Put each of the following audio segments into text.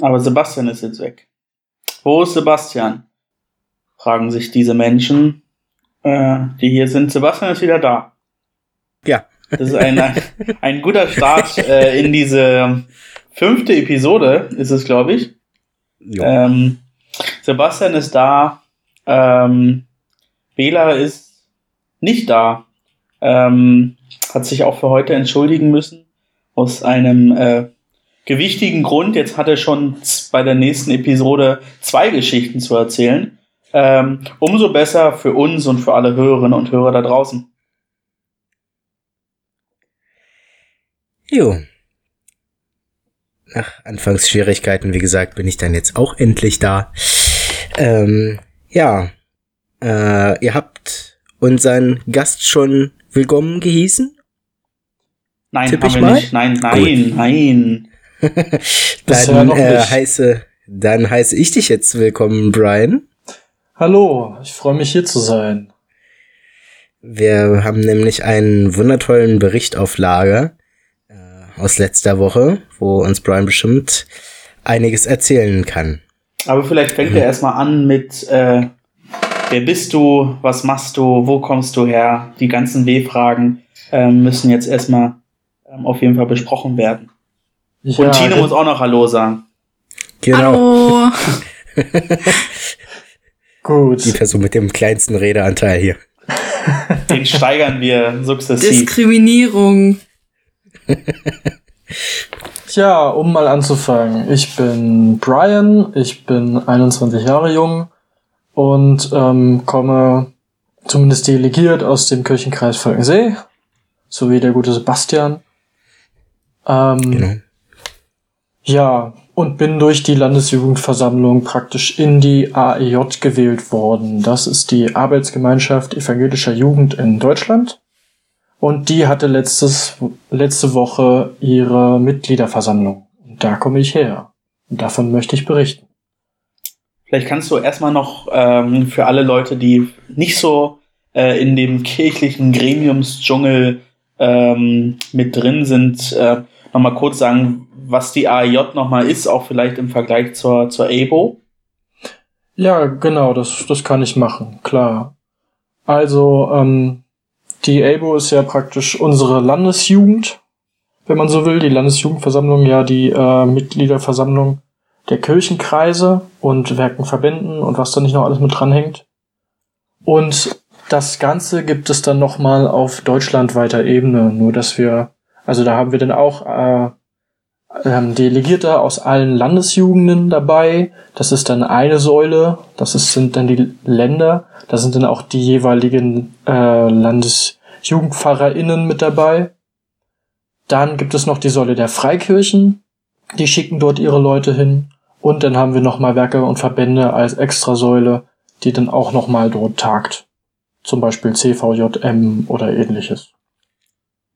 Aber Sebastian ist jetzt weg. Wo ist Sebastian? Fragen sich diese Menschen, äh, die hier sind. Sebastian ist wieder da. Ja. Das ist ein, ein guter Start äh, in diese fünfte Episode, ist es, glaube ich. Ähm, Sebastian ist da. Ähm, Bela ist nicht da. Ähm, hat sich auch für heute entschuldigen müssen. Aus einem äh, gewichtigen Grund. Jetzt hat er schon bei der nächsten Episode zwei Geschichten zu erzählen. Ähm, umso besser für uns und für alle Hörerinnen und Hörer da draußen. Jo. Nach Anfangsschwierigkeiten, wie gesagt, bin ich dann jetzt auch endlich da. Ähm, ja. Äh, ihr habt unseren Gast schon willkommen gehießen? Nein, Tipp haben wir mal? nicht. Nein, nein, Gut. nein. dann äh, heiße, dann heiße ich dich jetzt willkommen, Brian. Hallo, ich freue mich hier zu sein. Wir haben nämlich einen wundertollen Bericht auf Lager äh, aus letzter Woche, wo uns Brian bestimmt einiges erzählen kann. Aber vielleicht fängt mhm. er erstmal an mit äh, Wer bist du? Was machst du? Wo kommst du her? Die ganzen W-Fragen äh, müssen jetzt erstmal ähm, auf jeden Fall besprochen werden. Ja, Und Tine muss auch noch Hallo sagen. Genau. Hallo. Gut. Die Person mit dem kleinsten Redeanteil hier. Den steigern wir sukzessiv. Diskriminierung. Tja, um mal anzufangen. Ich bin Brian, ich bin 21 Jahre jung und ähm, komme zumindest delegiert aus dem Kirchenkreis Volkensee, sowie der gute Sebastian. Ähm, genau. Ja, und bin durch die Landesjugendversammlung praktisch in die AEJ gewählt worden. Das ist die Arbeitsgemeinschaft evangelischer Jugend in Deutschland. Und die hatte letztes, letzte Woche ihre Mitgliederversammlung. Und da komme ich her. Und davon möchte ich berichten. Vielleicht kannst du erstmal noch ähm, für alle Leute, die nicht so äh, in dem kirchlichen Gremiumsdschungel ähm, mit drin sind, äh, nochmal kurz sagen, was die AIJ nochmal ist, auch vielleicht im Vergleich zur, zur EBO? Ja, genau, das, das kann ich machen, klar. Also, ähm, die EBO ist ja praktisch unsere Landesjugend, wenn man so will, die Landesjugendversammlung, ja die äh, Mitgliederversammlung der Kirchenkreise und Werkenverbänden und was da nicht noch alles mit dranhängt. Und das Ganze gibt es dann nochmal auf deutschlandweiter Ebene, nur dass wir, also da haben wir dann auch äh, ähm, Delegierte aus allen Landesjugenden dabei. Das ist dann eine Säule, das ist, sind dann die Länder, da sind dann auch die jeweiligen äh, LandesjugendpfarrerInnen mit dabei. Dann gibt es noch die Säule der Freikirchen, die schicken dort ihre Leute hin. Und dann haben wir nochmal Werke und Verbände als Extrasäule, die dann auch nochmal dort tagt. Zum Beispiel CVJM oder ähnliches.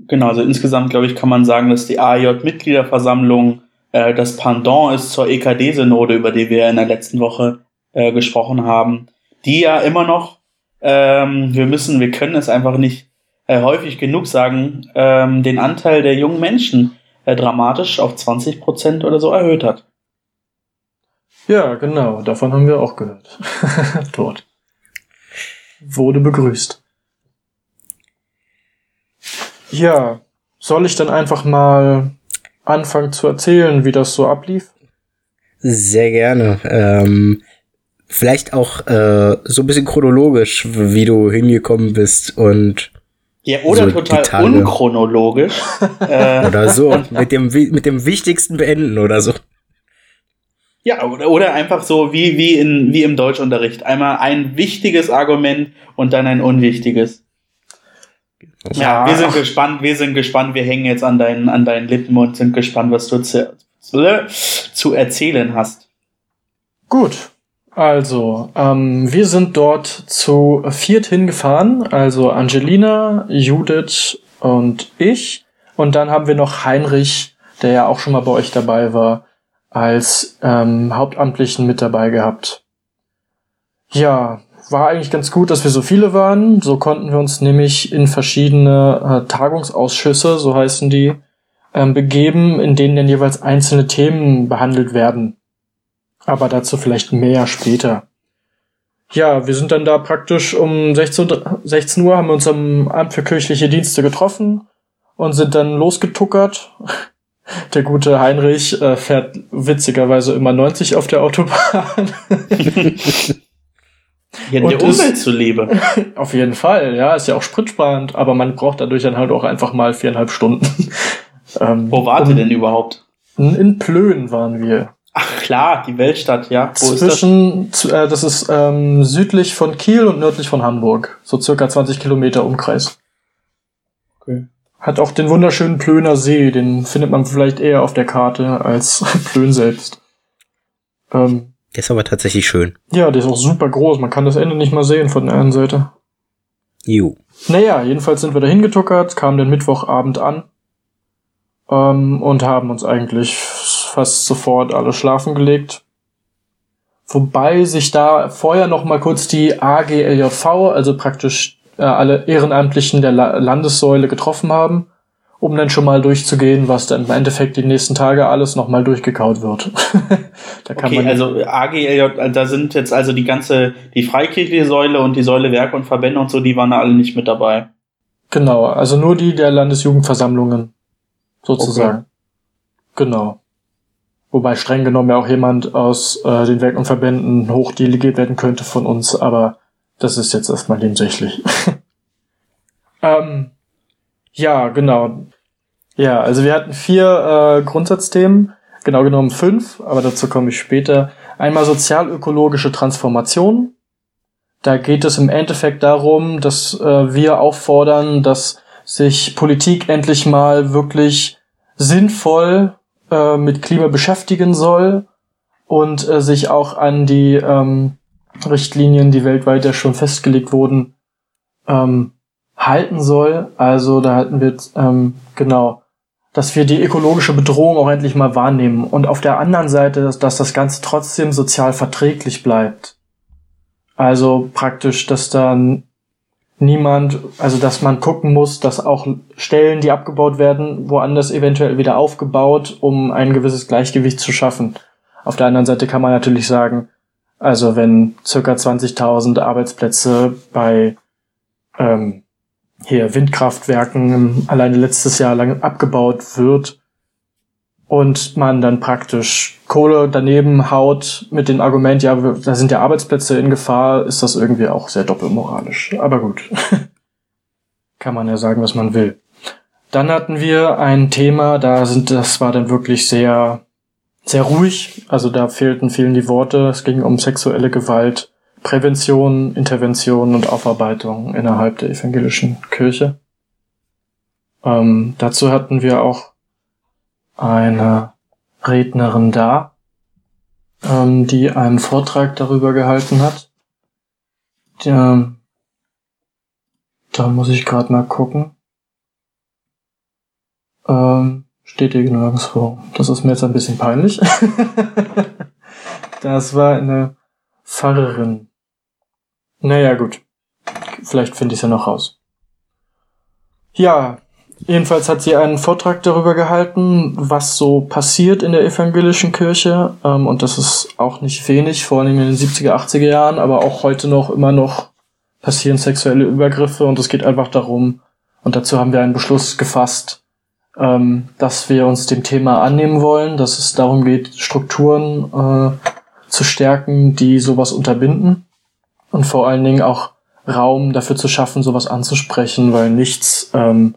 Genau, also insgesamt, glaube ich, kann man sagen, dass die AJ-Mitgliederversammlung äh, das Pendant ist zur EKD-Synode, über die wir in der letzten Woche äh, gesprochen haben, die ja immer noch, ähm, wir müssen, wir können es einfach nicht äh, häufig genug sagen, ähm, den Anteil der jungen Menschen äh, dramatisch auf 20 Prozent oder so erhöht hat. Ja, genau, davon haben wir auch gehört. Dort. Wurde begrüßt. Ja, soll ich dann einfach mal anfangen zu erzählen, wie das so ablief? Sehr gerne. Ähm, vielleicht auch äh, so ein bisschen chronologisch, wie du hingekommen bist und ja, oder so total unchronologisch. äh. Oder so, mit dem, mit dem Wichtigsten beenden oder so. Ja, oder, oder einfach so wie, wie, in, wie im Deutschunterricht. Einmal ein wichtiges Argument und dann ein unwichtiges. Ja, wir sind gespannt, wir sind gespannt, wir hängen jetzt an deinen, an deinen Lippen und sind gespannt, was du zu, zu erzählen hast. Gut, also, ähm, wir sind dort zu viert hingefahren, also Angelina, Judith und ich. Und dann haben wir noch Heinrich, der ja auch schon mal bei euch dabei war, als ähm, Hauptamtlichen mit dabei gehabt. Ja, war eigentlich ganz gut, dass wir so viele waren. So konnten wir uns nämlich in verschiedene äh, Tagungsausschüsse, so heißen die, ähm, begeben, in denen dann jeweils einzelne Themen behandelt werden. Aber dazu vielleicht mehr später. Ja, wir sind dann da praktisch um 16, 16 Uhr, haben wir uns am Amt für kirchliche Dienste getroffen und sind dann losgetuckert. Der gute Heinrich äh, fährt witzigerweise immer 90 auf der Autobahn. ja, der Umwelt zuliebe. Auf jeden Fall, ja, ist ja auch spritsparend, aber man braucht dadurch dann halt auch einfach mal viereinhalb Stunden. ähm, Wo wart ihr denn überhaupt? In Plön waren wir. Ach klar, die Weltstadt, ja. Wo Zwischen, ist das? Äh, das ist ähm, südlich von Kiel und nördlich von Hamburg. So circa 20 Kilometer Umkreis. Okay. Hat auch den wunderschönen Plöner See, den findet man vielleicht eher auf der Karte als Plön selbst. Ähm, der ist aber tatsächlich schön. Ja, der ist auch super groß. Man kann das Ende nicht mal sehen von der einen Seite. Jo. Naja, jedenfalls sind wir da hingetuckert, kamen den Mittwochabend an ähm, und haben uns eigentlich fast sofort alle schlafen gelegt. Wobei sich da vorher noch mal kurz die AGLJV, also praktisch äh, alle Ehrenamtlichen der La Landessäule getroffen haben, um dann schon mal durchzugehen, was dann im Endeffekt die nächsten Tage alles noch mal durchgekaut wird. da kann okay, man also AGLJ, da sind jetzt also die ganze, die freikirchliche Säule und die Säule Werke und Verbände und so, die waren alle nicht mit dabei. Genau, also nur die der Landesjugendversammlungen sozusagen. Okay. Genau. Wobei streng genommen ja auch jemand aus äh, den Werken und Verbänden hochdelegiert werden könnte von uns, aber das ist jetzt erstmal nebensächlich. ähm, ja, genau. Ja, also wir hatten vier äh, Grundsatzthemen, genau genommen fünf, aber dazu komme ich später. Einmal sozialökologische Transformation. Da geht es im Endeffekt darum, dass äh, wir auffordern, dass sich Politik endlich mal wirklich sinnvoll äh, mit Klima beschäftigen soll und äh, sich auch an die ähm, Richtlinien, die weltweit ja schon festgelegt wurden, ähm, halten soll. Also da halten wir ähm, genau, dass wir die ökologische Bedrohung auch endlich mal wahrnehmen und auf der anderen Seite, dass, dass das Ganze trotzdem sozial verträglich bleibt. Also praktisch, dass dann niemand, also dass man gucken muss, dass auch Stellen, die abgebaut werden, woanders eventuell wieder aufgebaut, um ein gewisses Gleichgewicht zu schaffen. Auf der anderen Seite kann man natürlich sagen, also wenn circa 20.000 Arbeitsplätze bei ähm, hier Windkraftwerken alleine letztes Jahr lang abgebaut wird, und man dann praktisch Kohle daneben haut mit dem Argument, ja, da sind ja Arbeitsplätze in Gefahr, ist das irgendwie auch sehr doppelmoralisch. Aber gut. Kann man ja sagen, was man will. Dann hatten wir ein Thema, da sind, das war dann wirklich sehr, sehr ruhig. Also da fehlten vielen die Worte. Es ging um sexuelle Gewalt, Prävention, Intervention und Aufarbeitung innerhalb der evangelischen Kirche. Ähm, dazu hatten wir auch eine Rednerin da, ähm, die einen Vortrag darüber gehalten hat. Der, da muss ich gerade mal gucken. Ähm, steht hier nirgendwo. Das ist mir jetzt ein bisschen peinlich. das war eine Pfarrerin. Naja, gut. Vielleicht finde ich es ja noch raus. Ja, Jedenfalls hat sie einen Vortrag darüber gehalten, was so passiert in der evangelischen Kirche. Ähm, und das ist auch nicht wenig, vor allem in den 70er, 80er Jahren, aber auch heute noch immer noch passieren sexuelle Übergriffe. Und es geht einfach darum, und dazu haben wir einen Beschluss gefasst, ähm, dass wir uns dem Thema annehmen wollen, dass es darum geht, Strukturen äh, zu stärken, die sowas unterbinden. Und vor allen Dingen auch Raum dafür zu schaffen, sowas anzusprechen, weil nichts ähm,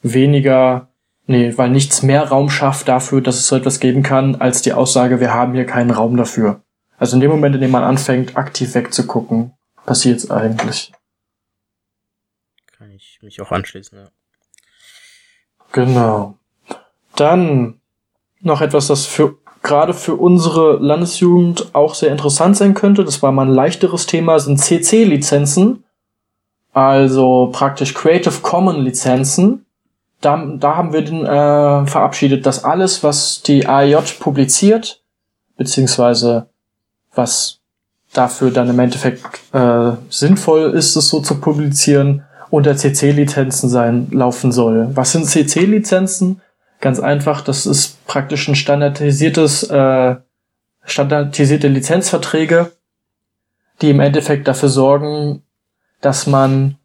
weniger, nee, weil nichts mehr Raum schafft dafür, dass es so etwas geben kann, als die Aussage, wir haben hier keinen Raum dafür. Also in dem Moment, in dem man anfängt, aktiv wegzugucken, passiert es eigentlich. Kann ich mich auch anschließen, ja. Genau. Dann noch etwas, das für gerade für unsere Landesjugend auch sehr interessant sein könnte. Das war mal ein leichteres Thema, sind CC-Lizenzen. Also praktisch Creative Common Lizenzen da, da haben wir den, äh, verabschiedet, dass alles, was die AIJ publiziert, beziehungsweise was dafür dann im Endeffekt äh, sinnvoll ist, es so zu publizieren, unter CC-Lizenzen sein laufen soll. Was sind CC-Lizenzen? Ganz einfach, das ist praktisch ein standardisiertes äh, standardisierte Lizenzverträge, die im Endeffekt dafür sorgen, dass man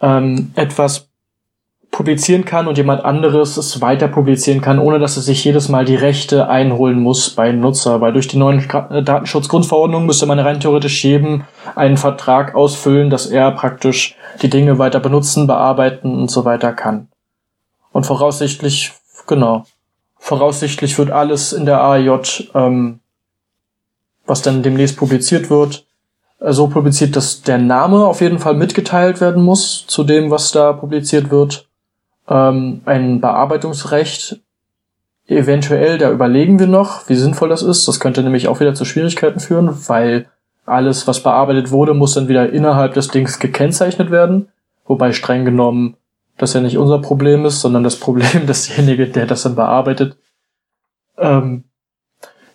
ähm, etwas publizieren kann und jemand anderes es weiter publizieren kann, ohne dass es sich jedes Mal die Rechte einholen muss bei Nutzer. Weil durch die neuen äh, Datenschutzgrundverordnungen müsste man rein theoretisch jedem einen Vertrag ausfüllen, dass er praktisch die Dinge weiter benutzen, bearbeiten und so weiter kann. Und voraussichtlich, genau, voraussichtlich wird alles in der AIJ, ähm, was dann demnächst publiziert wird, äh, so publiziert, dass der Name auf jeden Fall mitgeteilt werden muss zu dem, was da publiziert wird ähm, ein Bearbeitungsrecht eventuell, da überlegen wir noch, wie sinnvoll das ist. Das könnte nämlich auch wieder zu Schwierigkeiten führen, weil alles, was bearbeitet wurde, muss dann wieder innerhalb des Dings gekennzeichnet werden. Wobei streng genommen das ja nicht unser Problem ist, sondern das Problem desjenige, der das dann bearbeitet. Ähm,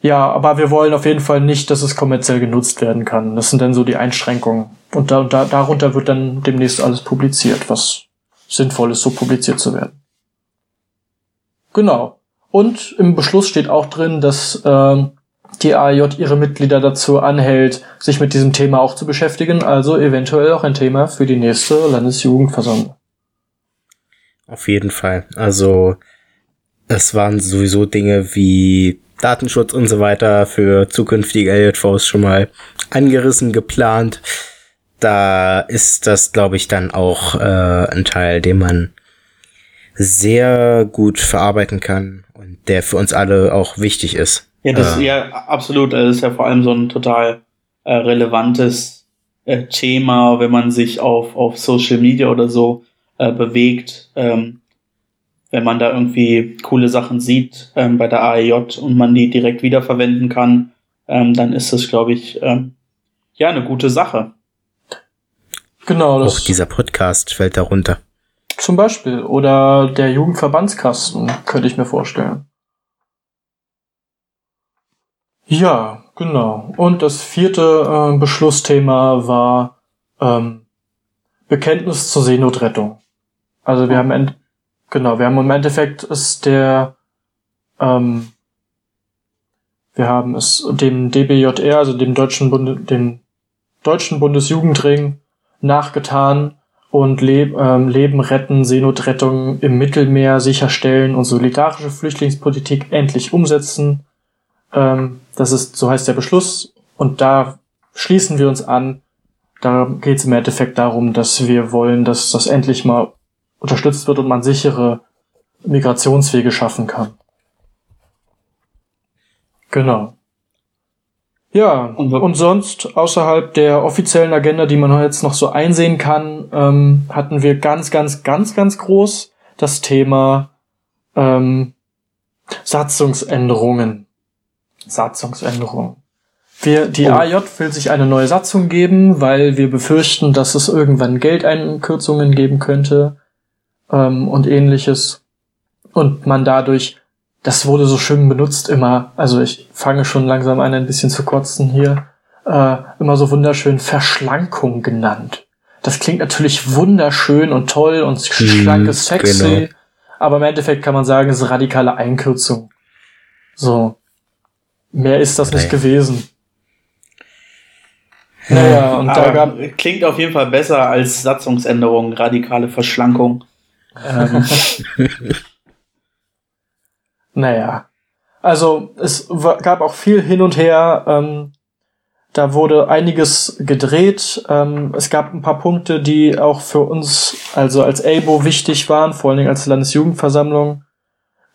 ja, aber wir wollen auf jeden Fall nicht, dass es kommerziell genutzt werden kann. Das sind dann so die Einschränkungen. Und da, da, darunter wird dann demnächst alles publiziert, was sinnvoll ist, so publiziert zu werden. Genau. Und im Beschluss steht auch drin, dass äh, die AJ ihre Mitglieder dazu anhält, sich mit diesem Thema auch zu beschäftigen, also eventuell auch ein Thema für die nächste Landesjugendversammlung. Auf jeden Fall. Also es waren sowieso Dinge wie Datenschutz und so weiter für zukünftige LJVs schon mal angerissen, geplant da ist das, glaube ich, dann auch äh, ein Teil, den man sehr gut verarbeiten kann und der für uns alle auch wichtig ist. Ja, das äh, ja absolut. Das ist ja vor allem so ein total äh, relevantes äh, Thema, wenn man sich auf, auf Social Media oder so äh, bewegt. Ähm, wenn man da irgendwie coole Sachen sieht ähm, bei der AEJ und man die direkt wiederverwenden kann, ähm, dann ist das, glaube ich, ähm, ja, eine gute Sache. Genau. Das Auch dieser Podcast fällt darunter. Zum Beispiel. Oder der Jugendverbandskasten, könnte ich mir vorstellen. Ja, genau. Und das vierte äh, Beschlussthema war ähm, Bekenntnis zur Seenotrettung. Also wir haben genau, wir haben im Endeffekt ist der ähm, wir haben es dem DBJR, also dem deutschen Bund, dem deutschen Bundesjugendring nachgetan und Leb ähm, Leben retten, Seenotrettung im Mittelmeer sicherstellen und solidarische Flüchtlingspolitik endlich umsetzen. Ähm, das ist, so heißt der Beschluss. Und da schließen wir uns an. Da geht es im Endeffekt darum, dass wir wollen, dass das endlich mal unterstützt wird und man sichere Migrationswege schaffen kann. Genau. Ja, und, und, sonst außerhalb der offiziellen Agenda, die man jetzt noch so einsehen kann, ähm, hatten wir ganz, ganz, ganz, ganz groß das Thema ähm, Satzungsänderungen. Satzungsänderungen. Wir, die oh. AJ will sich eine neue Satzung geben, weil wir befürchten, dass es irgendwann Geldeinkürzungen geben könnte ähm, und ähnliches. Und man dadurch das wurde so schön benutzt immer, also ich fange schon langsam an, ein bisschen zu kotzen hier, äh, immer so wunderschön Verschlankung genannt. Das klingt natürlich wunderschön und toll und schlank ist mhm, sexy, genau. aber im Endeffekt kann man sagen, es ist radikale Einkürzung. So. Mehr ist das nicht gewesen. Naja, und da gab. Klingt auf jeden Fall besser als Satzungsänderung, radikale Verschlankung. Ähm. Naja. Also es gab auch viel hin und her. Ähm, da wurde einiges gedreht. Ähm, es gab ein paar Punkte, die auch für uns, also als ABO, wichtig waren, vor allen Dingen als Landesjugendversammlung.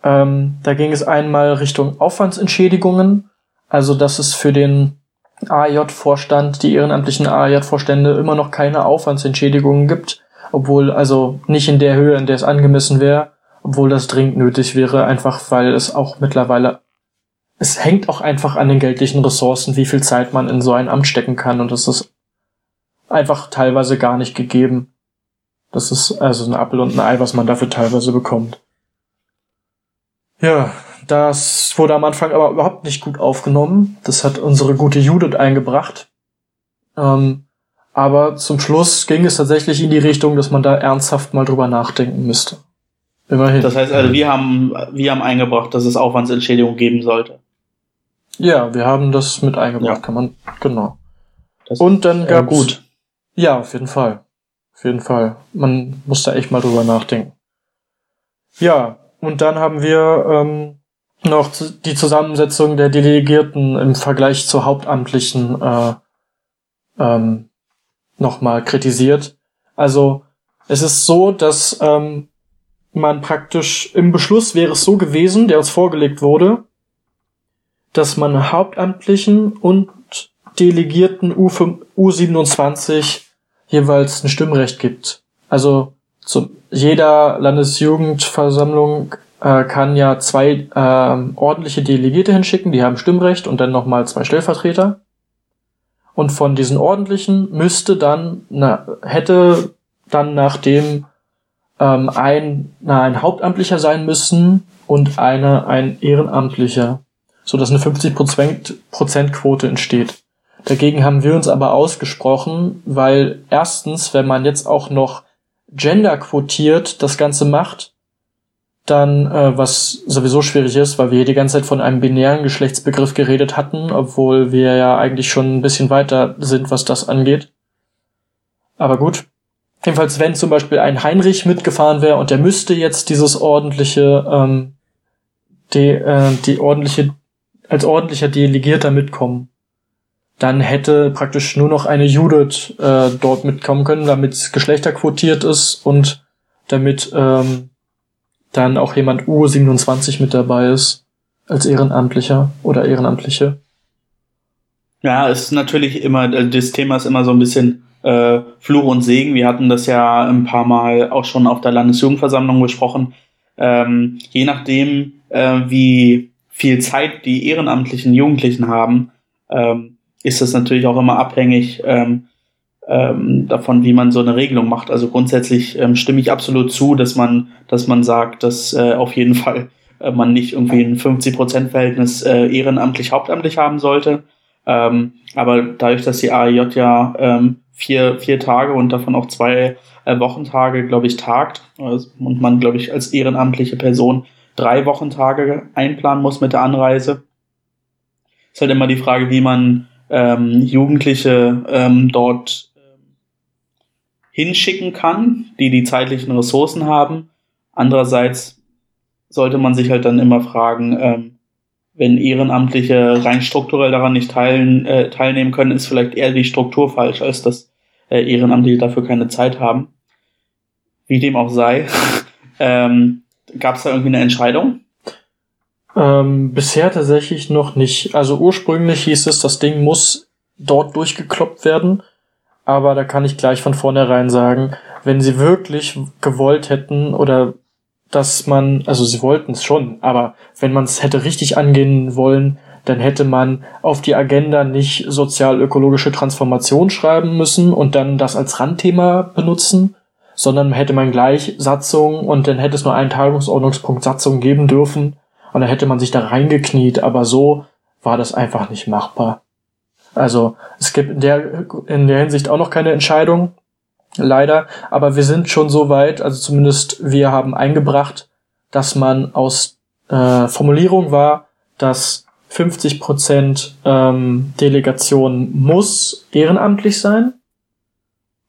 Ähm, da ging es einmal Richtung Aufwandsentschädigungen. Also, dass es für den AJ-Vorstand, die ehrenamtlichen AJ-Vorstände immer noch keine Aufwandsentschädigungen gibt, obwohl also nicht in der Höhe, in der es angemessen wäre obwohl das dringend nötig wäre, einfach weil es auch mittlerweile, es hängt auch einfach an den geldlichen Ressourcen, wie viel Zeit man in so ein Amt stecken kann und das ist einfach teilweise gar nicht gegeben. Das ist also ein Apfel und ein Ei, was man dafür teilweise bekommt. Ja, das wurde am Anfang aber überhaupt nicht gut aufgenommen. Das hat unsere gute Judith eingebracht. Ähm, aber zum Schluss ging es tatsächlich in die Richtung, dass man da ernsthaft mal drüber nachdenken müsste. Immerhin. Das heißt also, wir haben, wir haben eingebracht, dass es Aufwandsentschädigung geben sollte. Ja, wir haben das mit eingebracht, ja. kann man, genau. Das Und dann gab gut. Ja, auf jeden Fall. Auf jeden Fall. Man muss da echt mal drüber nachdenken. Ja, und dann haben wir ähm, noch die Zusammensetzung der Delegierten im Vergleich zur Hauptamtlichen äh, ähm, nochmal kritisiert. Also es ist so, dass ähm, man praktisch im Beschluss wäre es so gewesen, der uns vorgelegt wurde, dass man Hauptamtlichen und Delegierten U5, U27 jeweils ein Stimmrecht gibt. Also zu jeder Landesjugendversammlung äh, kann ja zwei äh, ordentliche Delegierte hinschicken, die haben Stimmrecht und dann nochmal zwei Stellvertreter. Und von diesen ordentlichen müsste dann, na, hätte dann nachdem ähm, ein, na, ein Hauptamtlicher sein müssen und eine, ein Ehrenamtlicher, so dass eine 50% Quote entsteht. Dagegen haben wir uns aber ausgesprochen, weil erstens, wenn man jetzt auch noch gender quotiert das Ganze macht, dann, äh, was sowieso schwierig ist, weil wir hier die ganze Zeit von einem binären Geschlechtsbegriff geredet hatten, obwohl wir ja eigentlich schon ein bisschen weiter sind, was das angeht. Aber gut. Jedenfalls, wenn zum Beispiel ein Heinrich mitgefahren wäre und der müsste jetzt dieses ordentliche, ähm, die, äh, die ordentliche, als ordentlicher Delegierter mitkommen, dann hätte praktisch nur noch eine Judith äh, dort mitkommen können, damit geschlechterquotiert ist und damit ähm, dann auch jemand U27 mit dabei ist als Ehrenamtlicher oder Ehrenamtliche. Ja, es ist natürlich immer, also das Thema ist immer so ein bisschen äh, Fluch und Segen. Wir hatten das ja ein paar Mal auch schon auf der Landesjugendversammlung besprochen. Ähm, je nachdem, äh, wie viel Zeit die ehrenamtlichen Jugendlichen haben, ähm, ist das natürlich auch immer abhängig ähm, ähm, davon, wie man so eine Regelung macht. Also grundsätzlich ähm, stimme ich absolut zu, dass man, dass man sagt, dass äh, auf jeden Fall äh, man nicht irgendwie ein 50-Prozent-Verhältnis äh, ehrenamtlich hauptamtlich haben sollte. Ähm, aber dadurch, dass die AEJ ja ähm, vier, vier Tage und davon auch zwei äh, Wochentage, glaube ich, tagt also, und man, glaube ich, als ehrenamtliche Person drei Wochentage einplanen muss mit der Anreise, ist halt immer die Frage, wie man ähm, Jugendliche ähm, dort hinschicken kann, die die zeitlichen Ressourcen haben. Andererseits sollte man sich halt dann immer fragen, ähm, wenn Ehrenamtliche rein strukturell daran nicht teilen, äh, teilnehmen können, ist vielleicht eher die Struktur falsch, als dass äh, Ehrenamtliche dafür keine Zeit haben. Wie dem auch sei. ähm, Gab es da irgendwie eine Entscheidung? Ähm, bisher tatsächlich noch nicht. Also ursprünglich hieß es, das Ding muss dort durchgekloppt werden aber da kann ich gleich von vornherein sagen, wenn sie wirklich gewollt hätten oder dass man, also sie wollten es schon, aber wenn man es hätte richtig angehen wollen, dann hätte man auf die Agenda nicht sozial-ökologische Transformation schreiben müssen und dann das als Randthema benutzen, sondern hätte man gleich Satzung und dann hätte es nur einen Tagungsordnungspunkt Satzung geben dürfen und dann hätte man sich da reingekniet, aber so war das einfach nicht machbar. Also es gibt in der, in der Hinsicht auch noch keine Entscheidung, leider. Aber wir sind schon so weit, also zumindest wir haben eingebracht, dass man aus äh, Formulierung war, dass 50 Prozent ähm, Delegation muss ehrenamtlich sein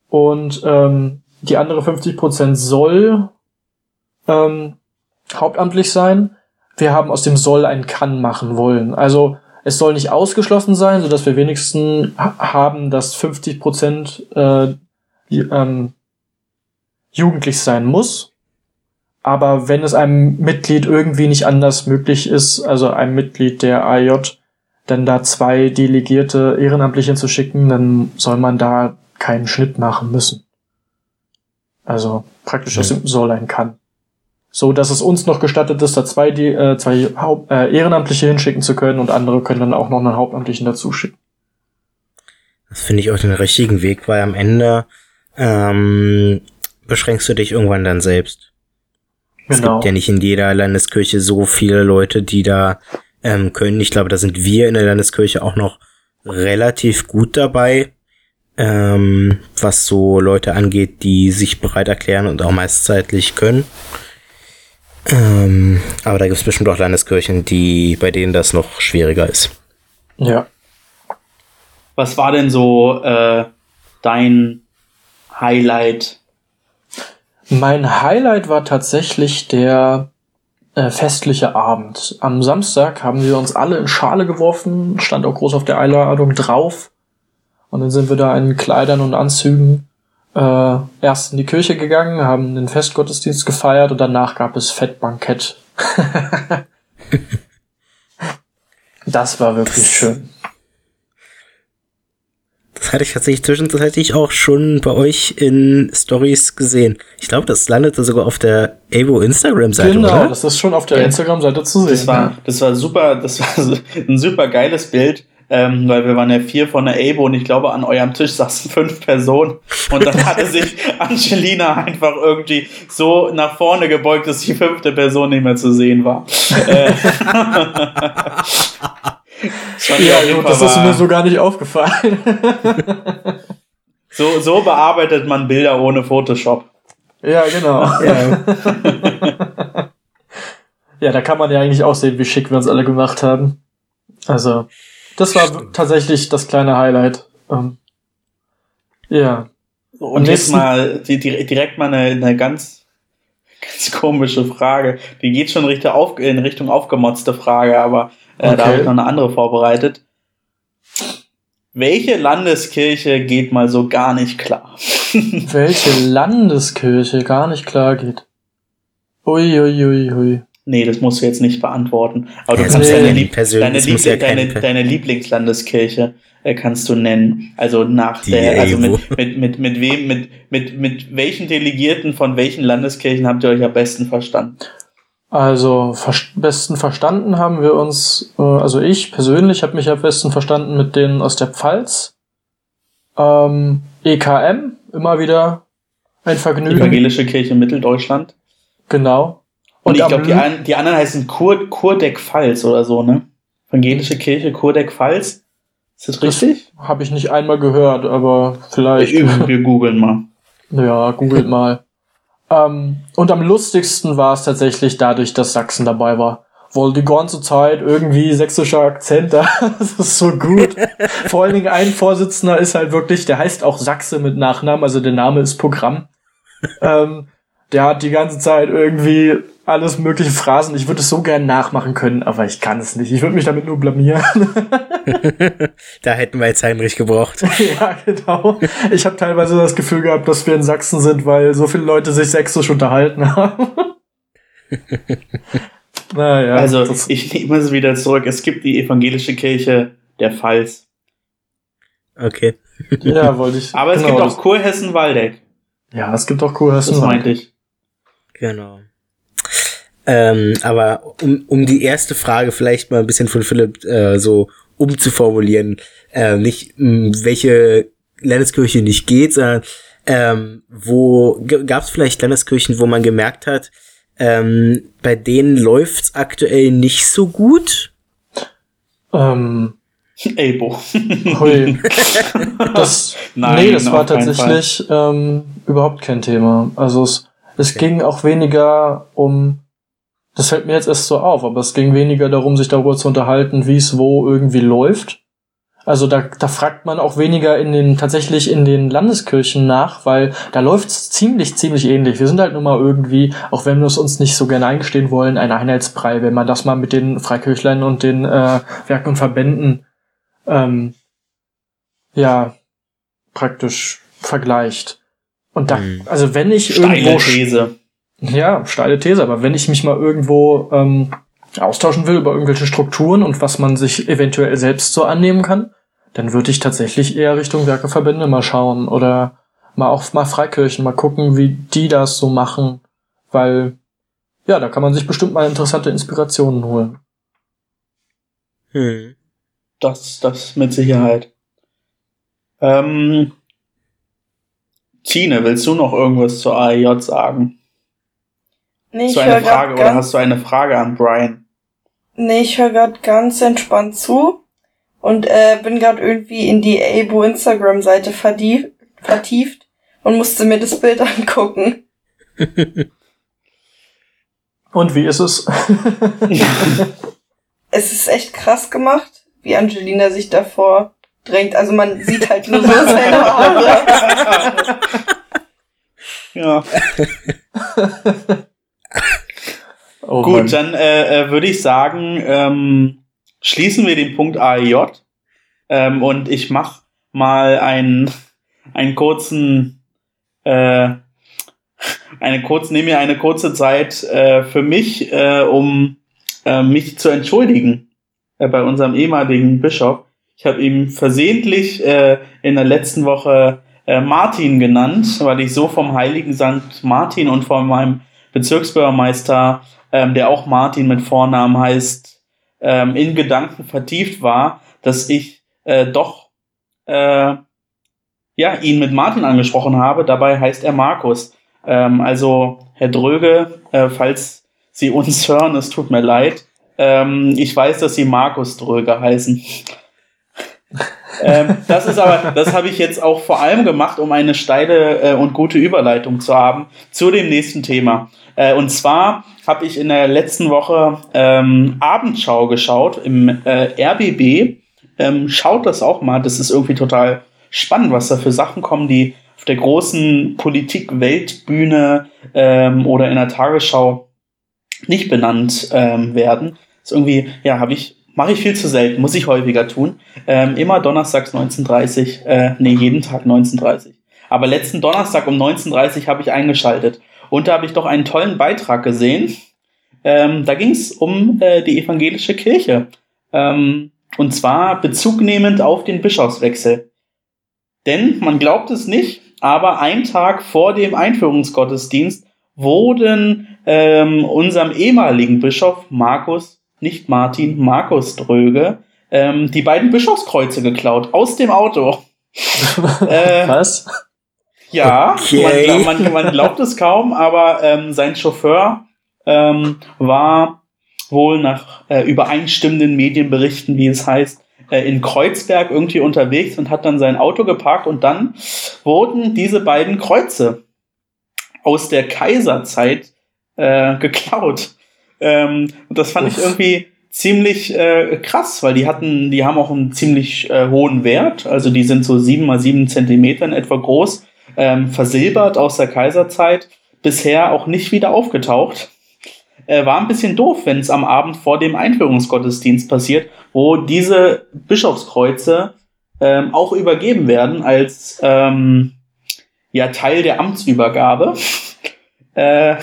und ähm, die andere 50 Prozent soll ähm, hauptamtlich sein. Wir haben aus dem soll ein kann machen wollen. Also es soll nicht ausgeschlossen sein, sodass wir wenigstens haben, dass 50 Prozent äh, ähm, jugendlich sein muss. Aber wenn es einem Mitglied irgendwie nicht anders möglich ist, also einem Mitglied der AJ, dann da zwei Delegierte Ehrenamtliche zu schicken, dann soll man da keinen Schnitt machen müssen. Also praktisch aus dem soll ein kann so dass es uns noch gestattet ist, da zwei, die, äh, zwei Haupt, äh, Ehrenamtliche hinschicken zu können und andere können dann auch noch einen Hauptamtlichen dazu schicken. Das finde ich auch den richtigen Weg, weil am Ende ähm, beschränkst du dich irgendwann dann selbst. Genau. Es gibt ja nicht in jeder Landeskirche so viele Leute, die da ähm, können. Ich glaube, da sind wir in der Landeskirche auch noch relativ gut dabei, ähm, was so Leute angeht, die sich bereit erklären und auch meist zeitlich können. Ähm, aber da gibt es bestimmt auch Landeskirchen, die, bei denen das noch schwieriger ist. Ja. Was war denn so äh, dein Highlight? Mein Highlight war tatsächlich der äh, festliche Abend. Am Samstag haben wir uns alle in Schale geworfen, stand auch groß auf der Einladung drauf. Und dann sind wir da in Kleidern und Anzügen äh, erst in die Kirche gegangen, haben den Festgottesdienst gefeiert und danach gab es Fettbankett. das war wirklich das, schön. Das hatte ich tatsächlich zwischenzeitlich auch schon bei euch in Stories gesehen. Ich glaube, das landete sogar auf der Evo Instagram-Seite. Genau, oder? das ist schon auf der Instagram-Seite zu sehen. Das war, das war super, das war ein super geiles Bild ähm, weil wir waren ja vier von der Abo und ich glaube, an eurem Tisch saßen fünf Personen. Und dann hatte sich Angelina einfach irgendwie so nach vorne gebeugt, dass die fünfte Person nicht mehr zu sehen war. Äh, ja, gut, das ist mir so gar nicht aufgefallen. so, so bearbeitet man Bilder ohne Photoshop. Ja, genau. Ja. ja, da kann man ja eigentlich auch sehen, wie schick wir uns alle gemacht haben. Also, das war Stimmt. tatsächlich das kleine Highlight. Ähm, ja. Und jetzt mal die, direkt mal eine, eine ganz, ganz komische Frage. Die geht schon Richtung, auf, in Richtung aufgemotzte Frage, aber äh, okay. da habe ich noch eine andere vorbereitet. Welche Landeskirche geht mal so gar nicht klar? Welche Landeskirche gar nicht klar geht? Ui, ui, ui, ui. Nee, das musst du jetzt nicht beantworten. Aber du kannst deine, Lieb deine, Lieb ja deine, deine, Lieblingslandeskirche äh, kannst du nennen. Also nach Die der, also mit, mit, mit, mit wem, mit, mit, mit welchen Delegierten von welchen Landeskirchen habt ihr euch am besten verstanden? Also ver besten verstanden haben wir uns, äh, also ich persönlich habe mich am besten verstanden mit denen aus der Pfalz. Ähm, EKM, immer wieder ein Vergnügen. Evangelische Kirche Mitteldeutschland. Genau. Und, ich glaube, die, an, die anderen heißen Kur, Kurdeck Pfalz oder so, ne? Evangelische Kirche Kurdeck Pfalz. Ist das richtig? Habe ich nicht einmal gehört, aber vielleicht. Wir, wir googeln mal. Ja, googelt mal. Ähm, und am lustigsten war es tatsächlich dadurch, dass Sachsen dabei war. Wohl die ganze Zeit irgendwie sächsischer Akzent da. das ist so gut. Vor allen Dingen ein Vorsitzender ist halt wirklich, der heißt auch Sachse mit Nachnamen, also der Name ist Programm. ähm, der hat die ganze Zeit irgendwie alles mögliche Phrasen. Ich würde es so gern nachmachen können, aber ich kann es nicht. Ich würde mich damit nur blamieren. da hätten wir jetzt Heinrich gebraucht. ja, genau. Ich habe teilweise das Gefühl gehabt, dass wir in Sachsen sind, weil so viele Leute sich sächsisch unterhalten haben. naja. Also, ich nehme es wieder zurück. Es gibt die evangelische Kirche der Pfalz. Okay. ja, wollte ich. Aber es genau, gibt auch Kurhessen-Waldeck. Ja, es gibt auch Kurhessen-Waldeck. Das meinte ich. Genau. Ähm, aber um, um die erste Frage vielleicht mal ein bisschen von Philipp äh, so umzuformulieren, äh, nicht mh, welche Landeskirche nicht geht, sondern ähm, wo gab es vielleicht Landeskirchen, wo man gemerkt hat, ähm, bei denen läuft's aktuell nicht so gut? Ähm, Abo. Hui. Das, Nein, nee, das war tatsächlich ähm, überhaupt kein Thema. Also es, es okay. ging auch weniger um das fällt mir jetzt erst so auf, aber es ging weniger darum, sich darüber zu unterhalten, wie es wo irgendwie läuft. Also da, da fragt man auch weniger in den tatsächlich in den Landeskirchen nach, weil da läuft's ziemlich, ziemlich ähnlich. Wir sind halt nun mal irgendwie, auch wenn wir es uns nicht so gerne eingestehen wollen, ein Einheitsbrei, wenn man das mal mit den Freikirchlern und den äh, Werken und Verbänden ähm, ja praktisch vergleicht. Und da, mhm. also wenn ich Steile irgendwo These. Ja, steile These, aber wenn ich mich mal irgendwo ähm, austauschen will über irgendwelche Strukturen und was man sich eventuell selbst so annehmen kann, dann würde ich tatsächlich eher Richtung Werkeverbände mal schauen oder mal auch mal Freikirchen, mal gucken, wie die das so machen, weil ja, da kann man sich bestimmt mal interessante Inspirationen holen. Hm. Das, das mit Sicherheit. Ähm, Tine, willst du noch irgendwas zur AEJ sagen? Nee, hast du eine Frage oder hast du eine Frage an Brian? Nee, ich höre gerade ganz entspannt zu und äh, bin gerade irgendwie in die Abo Instagram-Seite vertieft und musste mir das Bild angucken. und wie ist es? es ist echt krass gemacht. wie Angelina sich davor drängt. Also man sieht halt nur so seine Haare. ja. Oh Gut, Mann. dann äh, äh, würde ich sagen, ähm, schließen wir den Punkt AEJ ähm, und ich mach mal einen, einen kurzen, äh, eine kurz, nehme mir eine kurze Zeit äh, für mich, äh, um äh, mich zu entschuldigen äh, bei unserem ehemaligen Bischof. Ich habe ihm versehentlich äh, in der letzten Woche äh, Martin genannt, weil ich so vom heiligen St. Martin und von meinem Bezirksbürgermeister, ähm, der auch Martin mit Vornamen heißt, ähm, in Gedanken vertieft war, dass ich äh, doch äh, ja ihn mit Martin angesprochen habe. Dabei heißt er Markus. Ähm, also Herr Dröge, äh, falls Sie uns hören, es tut mir leid. Ähm, ich weiß, dass Sie Markus Dröge heißen. Ähm, das ist aber, das habe ich jetzt auch vor allem gemacht, um eine steile äh, und gute Überleitung zu haben zu dem nächsten Thema. Äh, und zwar habe ich in der letzten Woche ähm, Abendschau geschaut im äh, RBB. Ähm, schaut das auch mal, das ist irgendwie total spannend, was da für Sachen kommen, die auf der großen Politik-Weltbühne ähm, oder in der Tagesschau nicht benannt ähm, werden. ist irgendwie, ja, habe ich, mache ich viel zu selten, muss ich häufiger tun. Ähm, immer donnerstags 19.30, äh, nee, jeden Tag 19.30. Aber letzten Donnerstag um 19.30 habe ich eingeschaltet. Und da habe ich doch einen tollen Beitrag gesehen. Ähm, da ging es um äh, die evangelische Kirche. Ähm, und zwar bezugnehmend auf den Bischofswechsel. Denn man glaubt es nicht, aber ein Tag vor dem Einführungsgottesdienst wurden ähm, unserem ehemaligen Bischof Markus, nicht Martin, Markus Dröge, ähm, die beiden Bischofskreuze geklaut aus dem Auto. äh, Was? Ja, okay. man, man, man, glaubt es kaum, aber ähm, sein Chauffeur ähm, war wohl nach äh, übereinstimmenden Medienberichten, wie es heißt, äh, in Kreuzberg irgendwie unterwegs und hat dann sein Auto geparkt und dann wurden diese beiden Kreuze aus der Kaiserzeit äh, geklaut. Ähm, und das fand Uff. ich irgendwie ziemlich äh, krass, weil die hatten, die haben auch einen ziemlich äh, hohen Wert. Also die sind so sieben mal sieben Zentimeter in etwa groß, ähm, versilbert aus der Kaiserzeit, bisher auch nicht wieder aufgetaucht. Äh, war ein bisschen doof, wenn es am Abend vor dem Einführungsgottesdienst passiert, wo diese Bischofskreuze ähm, auch übergeben werden als ähm, ja Teil der Amtsübergabe. äh,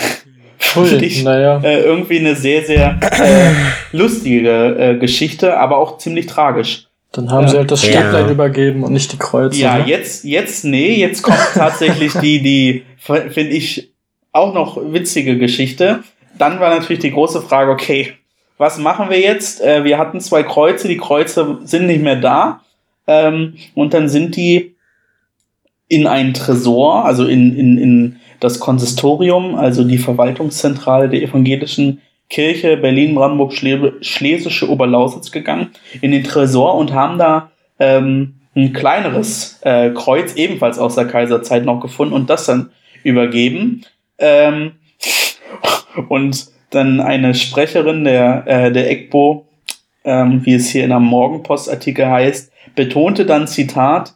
Finde ich naja. äh, irgendwie eine sehr, sehr äh, lustige äh, Geschichte, aber auch ziemlich tragisch. Dann haben sie halt das Stäblein ja. übergeben und nicht die Kreuze. Ja, ne? jetzt, jetzt, nee, jetzt kommt tatsächlich die, die, finde ich, auch noch witzige Geschichte. Dann war natürlich die große Frage, okay, was machen wir jetzt? Äh, wir hatten zwei Kreuze, die Kreuze sind nicht mehr da. Ähm, und dann sind die in einen Tresor, also in, in, in das Konsistorium, also die Verwaltungszentrale der evangelischen Kirche Berlin-Brandenburg-Schlesische Oberlausitz gegangen, in den Tresor und haben da ähm, ein kleineres äh, Kreuz ebenfalls aus der Kaiserzeit noch gefunden und das dann übergeben. Ähm, und dann eine Sprecherin der, äh, der EGBO, ähm, wie es hier in einem Morgenpostartikel heißt, betonte dann, Zitat,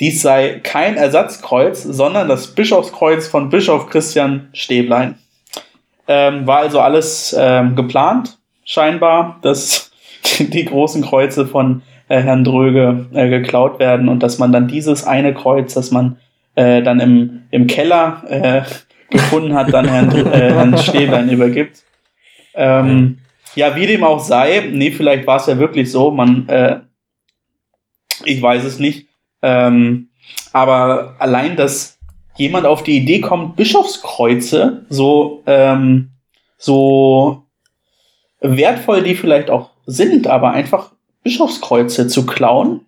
dies sei kein Ersatzkreuz, sondern das Bischofskreuz von Bischof Christian Stäblein. Ähm, war also alles ähm, geplant, scheinbar, dass die großen Kreuze von äh, Herrn Dröge äh, geklaut werden und dass man dann dieses eine Kreuz, das man äh, dann im, im Keller äh, gefunden hat, dann Herrn, äh, Herrn Stäblein übergibt. Ähm, ja, wie dem auch sei, nee, vielleicht war es ja wirklich so, man, äh, ich weiß es nicht, ähm, aber allein, dass jemand auf die Idee kommt, Bischofskreuze, so, ähm, so wertvoll die vielleicht auch sind, aber einfach Bischofskreuze zu klauen,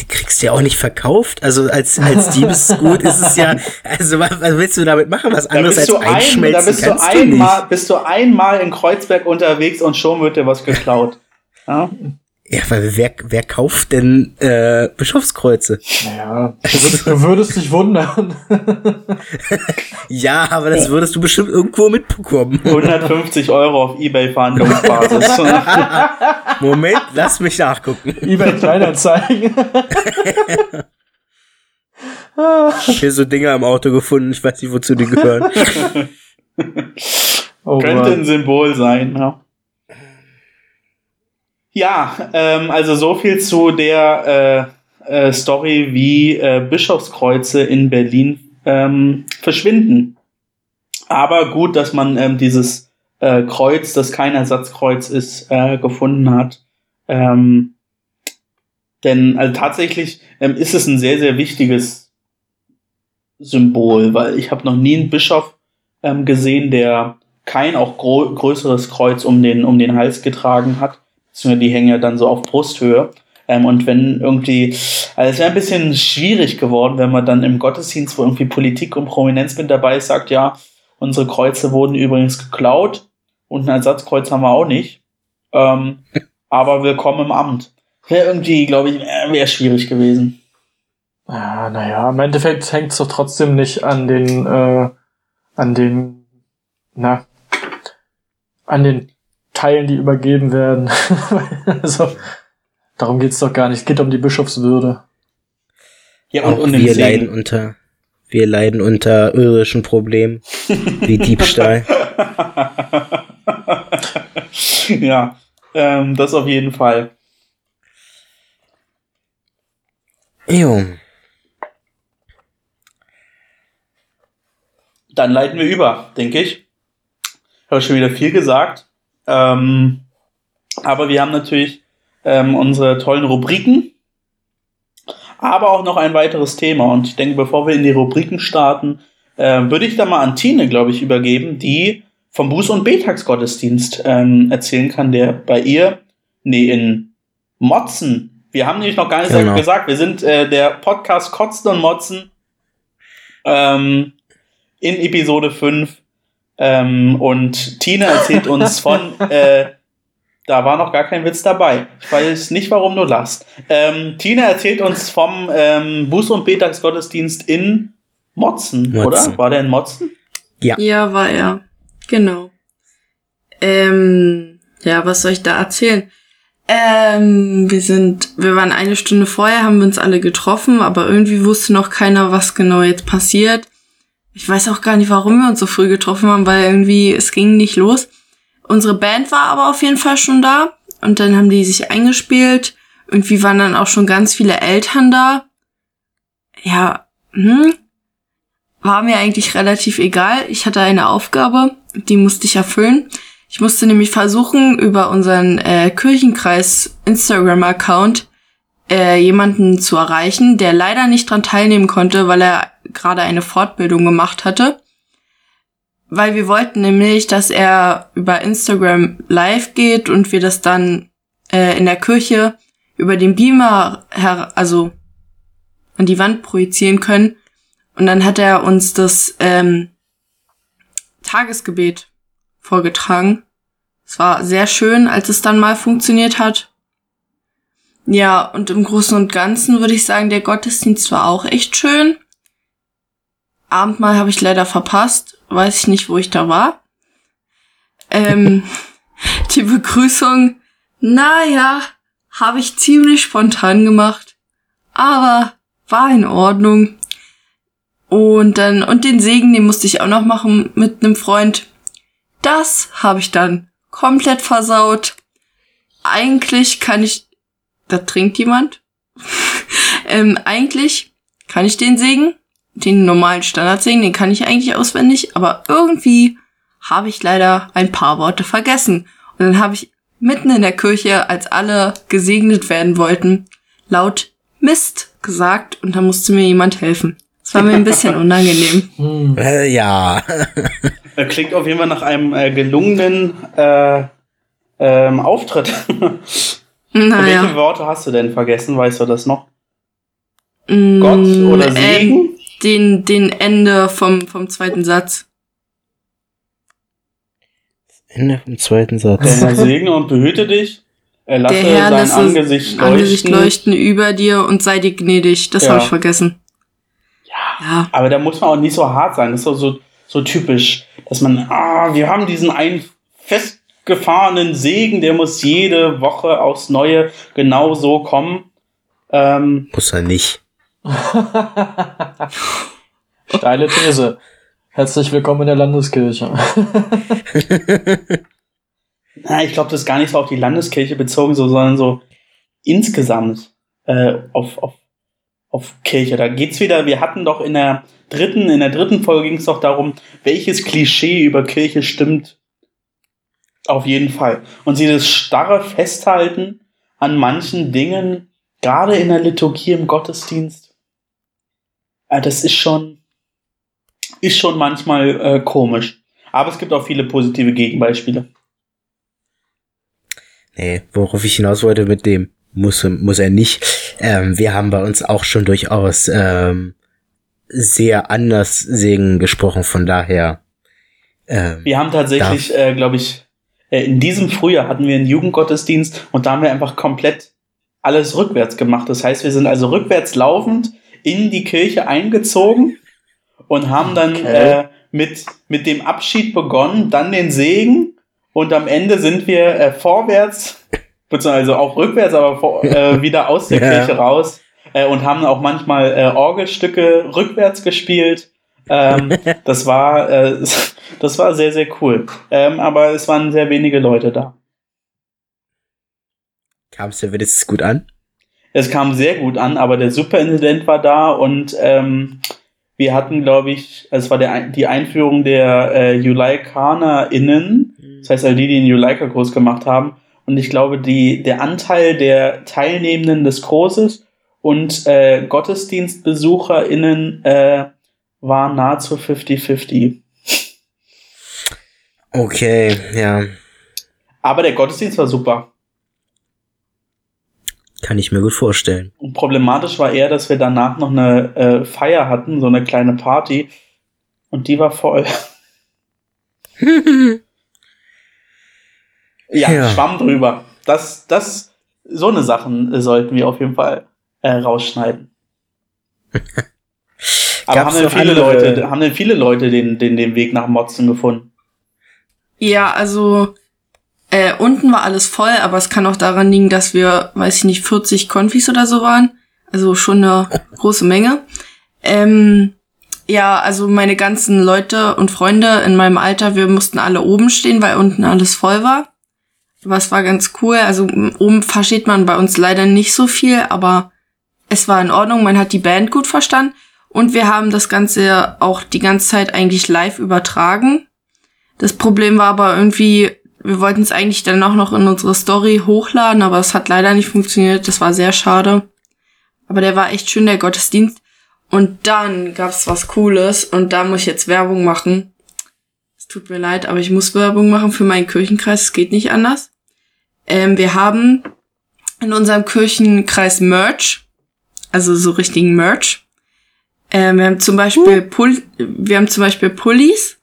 die kriegst du ja auch nicht verkauft. Also als, als Diebesgut ist es ja, also was, willst du damit machen? Was anderes als einschmelzen ein, Da bist du einmal, bist du einmal in Kreuzberg unterwegs und schon wird dir was geklaut. Ja? Ja, weil wer, wer kauft denn äh, Bischofskreuze? Naja, du würdest, du würdest dich wundern. ja, aber das würdest du bestimmt irgendwo mitbekommen. 150 Euro auf Ebay-Verhandlungsbasis. Moment, lass mich nachgucken. Ebay Kleinanzeigen. ich habe hier so Dinger im Auto gefunden, ich weiß nicht, wozu die gehören. oh, Könnte Mann. ein Symbol sein, ja. Ja, ähm, also so viel zu der äh, äh, Story, wie äh, Bischofskreuze in Berlin ähm, verschwinden. Aber gut, dass man ähm, dieses äh, Kreuz, das kein Ersatzkreuz ist, äh, gefunden hat. Ähm, denn also tatsächlich ähm, ist es ein sehr, sehr wichtiges Symbol, weil ich habe noch nie einen Bischof ähm, gesehen, der kein auch größeres Kreuz um den, um den Hals getragen hat die hängen ja dann so auf Brusthöhe. Ähm, und wenn irgendwie, also es wäre ein bisschen schwierig geworden, wenn man dann im Gottesdienst, wo irgendwie Politik und Prominenz mit dabei ist, sagt, ja, unsere Kreuze wurden übrigens geklaut und ein Ersatzkreuz haben wir auch nicht. Ähm, aber willkommen im Amt. Wäre irgendwie, glaube ich, wäre schwierig gewesen. Ja, naja, im Endeffekt hängt es doch trotzdem nicht an den, äh, an den, na, an den Teilen, die übergeben werden. also, darum geht's doch gar nicht. Es geht um die Bischofswürde. Ja, und, und wir leiden unter, wir leiden unter irdischen Problemen, wie Diebstahl. ja, ähm, das auf jeden Fall. Jo. Dann leiten wir über, denke ich. Habe schon wieder viel gesagt. Ähm, aber wir haben natürlich ähm, unsere tollen Rubriken, aber auch noch ein weiteres Thema. Und ich denke, bevor wir in die Rubriken starten, äh, würde ich da mal an Tine, glaube ich, übergeben, die vom Buß- und Betagsgottesdienst ähm, erzählen kann, der bei ihr, nee, in Motzen, wir haben nämlich noch gar nicht genau. gesagt, wir sind äh, der Podcast Kotzen und Motzen ähm, in Episode 5 ähm, und Tina erzählt uns von, äh, da war noch gar kein Witz dabei. Ich weiß nicht, warum du lachst. Ähm, Tina erzählt uns vom ähm, Buß- und Betagsgottesdienst in Motzen, Motzen, oder? War der in Motzen? Ja. Ja, war er. Genau. Ähm, ja, was soll ich da erzählen? Ähm, wir sind, wir waren eine Stunde vorher, haben wir uns alle getroffen, aber irgendwie wusste noch keiner, was genau jetzt passiert. Ich weiß auch gar nicht, warum wir uns so früh getroffen haben, weil irgendwie es ging nicht los. Unsere Band war aber auf jeden Fall schon da und dann haben die sich eingespielt. Irgendwie waren dann auch schon ganz viele Eltern da. Ja, hm, war mir eigentlich relativ egal. Ich hatte eine Aufgabe, die musste ich erfüllen. Ich musste nämlich versuchen, über unseren äh, Kirchenkreis Instagram-Account äh, jemanden zu erreichen, der leider nicht dran teilnehmen konnte, weil er gerade eine Fortbildung gemacht hatte. Weil wir wollten nämlich, dass er über Instagram live geht und wir das dann äh, in der Kirche über den Beamer her also an die Wand projizieren können. Und dann hat er uns das ähm, Tagesgebet vorgetragen. Es war sehr schön, als es dann mal funktioniert hat. Ja, und im Großen und Ganzen würde ich sagen, der Gottesdienst war auch echt schön. Abendmahl habe ich leider verpasst. Weiß ich nicht, wo ich da war. Ähm, die Begrüßung, naja, habe ich ziemlich spontan gemacht. Aber war in Ordnung. Und dann, und den Segen, den musste ich auch noch machen mit einem Freund. Das habe ich dann komplett versaut. Eigentlich kann ich, da trinkt jemand. ähm, eigentlich kann ich den Segen, den normalen Standardsegen, den kann ich eigentlich auswendig, aber irgendwie habe ich leider ein paar Worte vergessen. Und dann habe ich mitten in der Kirche, als alle gesegnet werden wollten, laut Mist gesagt und da musste mir jemand helfen. Das war mir ein bisschen unangenehm. Hm. Äh, ja. Klingt auf jeden Fall nach einem äh, gelungenen äh, ähm, Auftritt. Naja. Welche Worte hast du denn vergessen? Weißt du das noch? Mm, Gott oder Segen? Ähm, den, den Ende vom, vom zweiten Satz. Das Ende vom zweiten Satz. Der Herr segne und behüte dich. Er lasse Der Herr sein lässt Angesicht leuchten. Angesicht leuchten über dir und sei dir gnädig. Das Ja. habe ich vergessen. Ja, Ja. aber da muss man auch nicht so hart sein. Das ist so, so, so typisch, dass man, ah, wir haben diesen einen festgefahrenen Segen, der muss jede Woche aufs Neue genau so kommen. Ähm, Muss er nicht. Steile These. Herzlich willkommen in der Landeskirche. na, ich glaube, das ist gar nicht so auf die Landeskirche bezogen, so, sondern so insgesamt äh, auf, auf, auf Kirche. Da geht's wieder, wir hatten doch in der dritten, in der dritten Folge ging es doch darum, welches Klischee über Kirche stimmt. Auf jeden Fall. Und sie das starre Festhalten an manchen Dingen, gerade in der Liturgie im Gottesdienst, äh, das ist schon, ist schon manchmal äh, komisch. Aber es gibt auch viele positive Gegenbeispiele. Nee, worauf ich hinaus wollte mit dem muss, muss er nicht. Ähm, wir haben bei uns auch schon durchaus ähm, sehr anders Segen gesprochen, von daher. Ähm, Wir haben tatsächlich, äh, glaube ich, in diesem Frühjahr hatten wir einen Jugendgottesdienst und da haben wir einfach komplett alles rückwärts gemacht. Das heißt, wir sind also rückwärts laufend in die Kirche eingezogen und haben dann Okay. äh, mit, mit dem Abschied begonnen, dann den Segen und am Ende sind wir äh, vorwärts, beziehungsweise auch rückwärts, aber vor, äh, wieder aus der Ja. Kirche raus äh, und haben auch manchmal äh, Orgelstücke rückwärts gespielt. Ähm, das war äh, das war sehr sehr cool. Ähm, aber es waren sehr wenige Leute da. Kam es dir wenigstens gut an? Es kam sehr gut an, aber der Superintendent war da und ähm, wir hatten, glaube ich, es war der, die Einführung der äh, JuleikanerInnen, das heißt also die, die in Juleika groß gemacht haben. Und ich glaube, die, der Anteil der Teilnehmenden des Großes und äh, GottesdienstbesucherInnen äh, war nahezu 50-50. Okay, ja. Aber der Gottesdienst war super. Kann ich mir gut vorstellen. Und problematisch war eher, dass wir danach noch eine äh, Feier hatten, so eine kleine Party. Und die war voll. ja, Ja. schwamm drüber. Das, das, so eine Sachen äh, sollten wir auf jeden Fall äh, rausschneiden. Aber haben denn, viele andere- Leute, haben denn viele Leute den, den, den Weg nach Motzen gefunden? Ja, also äh, unten war alles voll, aber es kann auch daran liegen, dass wir, weiß ich nicht, 40 Konfis oder so waren. Also schon eine große Menge. Ähm, ja, also meine ganzen Leute und Freunde in meinem Alter, wir mussten alle oben stehen, weil unten alles voll war. Es war ganz cool. Also oben versteht man bei uns leider nicht so viel, aber es war in Ordnung. Man hat die Band gut verstanden. Und wir haben das Ganze auch die ganze Zeit eigentlich live übertragen. Das Problem war aber irgendwie, wir wollten es eigentlich dann auch noch in unsere Story hochladen, aber es hat leider nicht funktioniert. Das war sehr schade. Aber der war echt schön, der Gottesdienst. Und dann gab's was Cooles und da muss ich jetzt Werbung machen. Es tut mir leid, aber ich muss Werbung machen für meinen Kirchenkreis. Es geht nicht anders. Ähm, wir haben in unserem Kirchenkreis Merch, also so richtigen Merch. Ähm, wir haben zum Beispiel Pull wir haben zum Beispiel Pullis.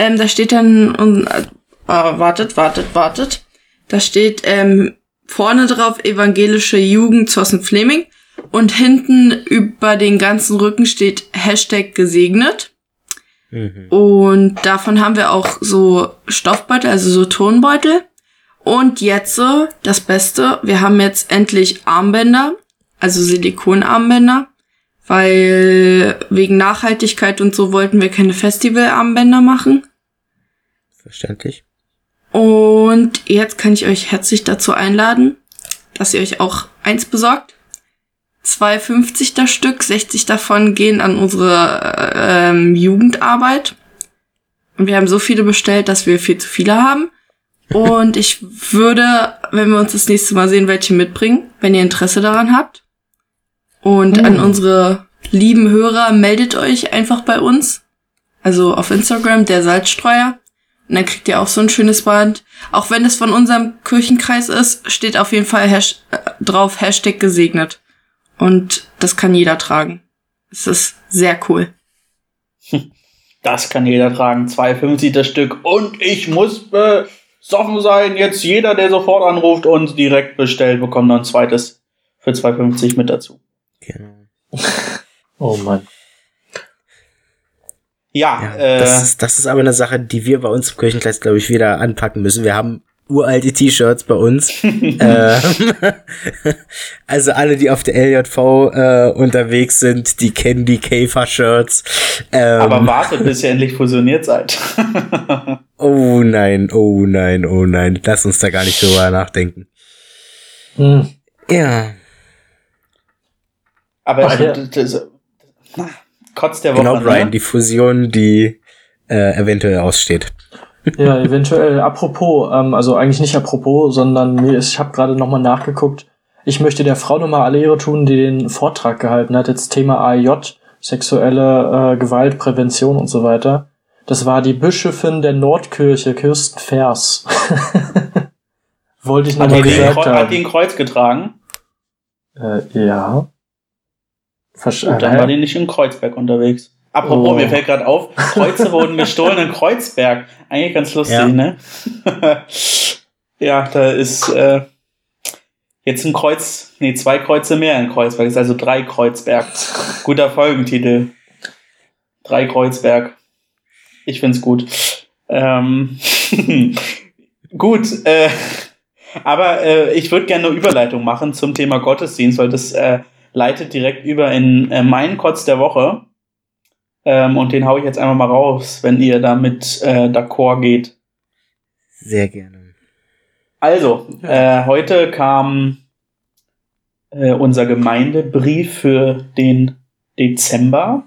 Ähm, da steht dann, und, äh, wartet, wartet, wartet. Da steht ähm, vorne drauf evangelische Jugend Zossen-Fleming und hinten über den ganzen Rücken steht Hashtag gesegnet. Mhm. Und davon haben wir auch so Stoffbeutel, also so Tonbeutel. Und jetzt so, das Beste, wir haben jetzt endlich Armbänder, also Silikonarmbänder, weil wegen Nachhaltigkeit und so wollten wir keine Festivalarmbänder machen. Verständlich. Und jetzt kann ich euch herzlich dazu einladen, dass ihr euch auch eins besorgt. 2,50 das Stück, 60 davon gehen an unsere ähm, Jugendarbeit. Und wir haben so viele bestellt, dass wir viel zu viele haben. Und ich würde, wenn wir uns das nächste Mal sehen, welche mitbringen, wenn ihr Interesse daran habt. Und an unsere lieben Hörer, meldet euch einfach bei uns. Also auf Instagram, der Salzstreuer. Und dann kriegt ihr auch so ein schönes Band. Auch wenn es von unserem Kirchenkreis ist, steht auf jeden Fall Hash äh, drauf Hashtag gesegnet. Und das kann jeder tragen. Es ist sehr cool. Das kann jeder tragen. 2,50 das Stück. Und ich muss be soffen sein, jetzt jeder, der sofort anruft und direkt bestellt, bekommt noch ein zweites für 2,50 mit dazu. Genau. oh Mann. Ja, ja äh, das, ist, das ist aber eine Sache, die wir bei uns im Kirchenkreis, glaube ich, wieder anpacken müssen. Wir haben uralte T-Shirts bei uns. ähm, also alle, die auf der LJV äh, unterwegs sind, die kennen die Käfer-Shirts. Ähm, Aber wartet, bis ihr endlich fusioniert seid. oh nein, oh nein, oh nein. Lass uns da gar nicht drüber nachdenken. Hm. Ja. Aber Ach, ja. das, Kotz der Woche. Genau, Brian, ne? die Fusion, die äh, eventuell aussteht. Ja, eventuell. Apropos, ähm, also eigentlich nicht apropos, sondern mir ist, ich habe gerade nochmal nachgeguckt. Ich möchte der Frau nochmal alle Ehre tun, die den Vortrag gehalten hat. Jetzt Thema AJ, sexuelle äh, Gewalt, Prävention und so weiter. Das war die Bischöfin der Nordkirche, Kirsten Vers. Wollte ich nochmal gesagt haben. Hat die ein Kreuz getragen? Äh, ja. Versch Und dann war die nicht in Kreuzberg unterwegs. Apropos, oh. mir fällt gerade auf, Kreuze wurden gestohlen in Kreuzberg. Eigentlich ganz lustig, ja. ne? ja, da ist äh, jetzt ein Kreuz, nee, zwei Kreuze mehr in Kreuzberg. Das ist also drei Kreuzberg. Guter Folgentitel. Drei Kreuzberg. Ich find's gut. Ähm, gut, äh, aber äh, ich würde gerne eine Überleitung machen zum Thema Gottesdienst, weil das äh, leitet direkt über in äh, meinen Kotz der Woche. Ähm, und den hau ich jetzt einfach mal raus, wenn ihr damit äh, d'accord geht. Sehr gerne. Also, äh, heute kam äh, unser Gemeindebrief für den Dezember.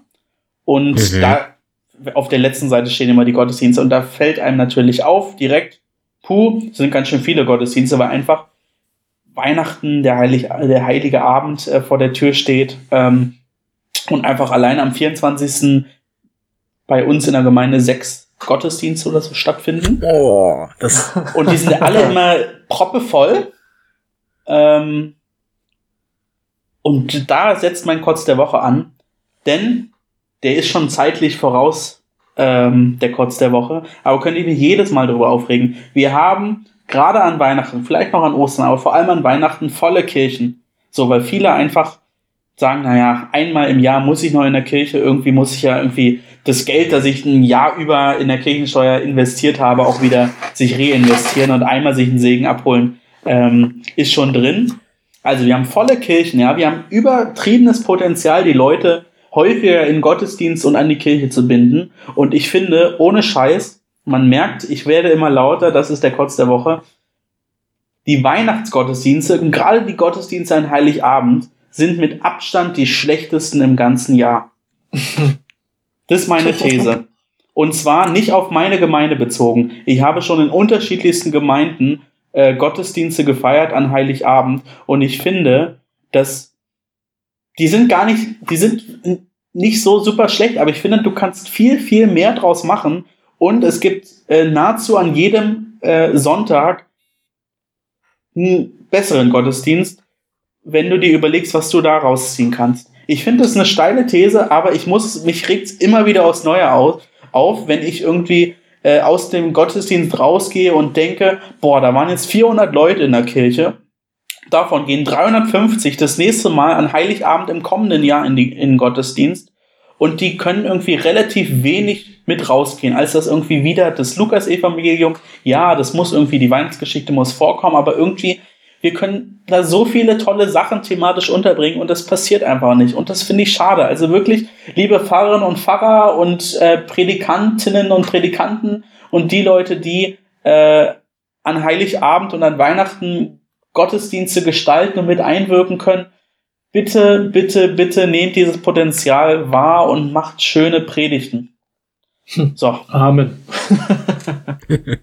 Und mhm. da auf der letzten Seite stehen immer die Gottesdienste. Und da fällt einem natürlich auf, direkt, puh, sind ganz schön viele Gottesdienste, weil einfach Weihnachten, der, Heilig, der heilige Abend äh, vor der Tür steht. Ähm, und einfach allein am 24. bei uns in der Gemeinde sechs Gottesdienste oder so stattfinden. Oh, das und die sind alle immer proppevoll. Ähm, und da setzt mein Kotz der Woche an, denn der ist schon zeitlich voraus, ähm, der Kotz der Woche. Aber könnt ihr mich jedes Mal darüber aufregen. Wir haben gerade an Weihnachten, vielleicht noch an Ostern, aber vor allem an Weihnachten volle Kirchen. So, weil viele einfach sagen, naja, einmal im Jahr muss ich noch in der Kirche, irgendwie muss ich ja irgendwie das Geld, das ich ein Jahr über in der Kirchensteuer investiert habe, auch wieder sich reinvestieren und einmal sich einen Segen abholen, ähm, ist schon drin. Also wir haben volle Kirchen, ja, wir haben übertriebenes Potenzial, die Leute häufiger in Gottesdienst und an die Kirche zu binden. Und ich finde, ohne Scheiß, man merkt, ich werde immer lauter, das ist der Kotz der Woche. Die Weihnachtsgottesdienste und gerade die Gottesdienste an Heiligabend sind mit Abstand die schlechtesten im ganzen Jahr. Das ist meine These. Und zwar nicht auf meine Gemeinde bezogen. Ich habe schon in unterschiedlichsten Gemeinden äh, Gottesdienste gefeiert an Heiligabend und ich finde, dass die sind gar nicht, die sind nicht so super schlecht, aber ich finde, du kannst viel, viel mehr draus machen und es gibt äh, nahezu an jedem äh, Sonntag einen besseren Gottesdienst wenn du dir überlegst, was du da rausziehen kannst. Ich finde das eine steile These, aber ich muss, mich regt's immer wieder aus Neuer auf, auf wenn ich irgendwie äh, aus dem Gottesdienst rausgehe und denke, boah, da waren jetzt 400 Leute in der Kirche. Davon gehen 350 das nächste Mal an Heiligabend im kommenden Jahr in, die, in den Gottesdienst. Und die können irgendwie relativ wenig mit rausgehen, als das irgendwie wieder das Lukas-Evangelium, ja, das muss irgendwie, die Weihnachtsgeschichte muss vorkommen, aber irgendwie wir können da so viele tolle Sachen thematisch unterbringen und das passiert einfach nicht. Und das finde ich schade. Also wirklich, liebe Pfarrerinnen und Pfarrer und äh, Predikantinnen und Predikanten und die Leute, die äh, an Heiligabend und an Weihnachten Gottesdienste gestalten und mit einwirken können, bitte, bitte, bitte nehmt dieses Potenzial wahr und macht schöne Predigten. So. Amen.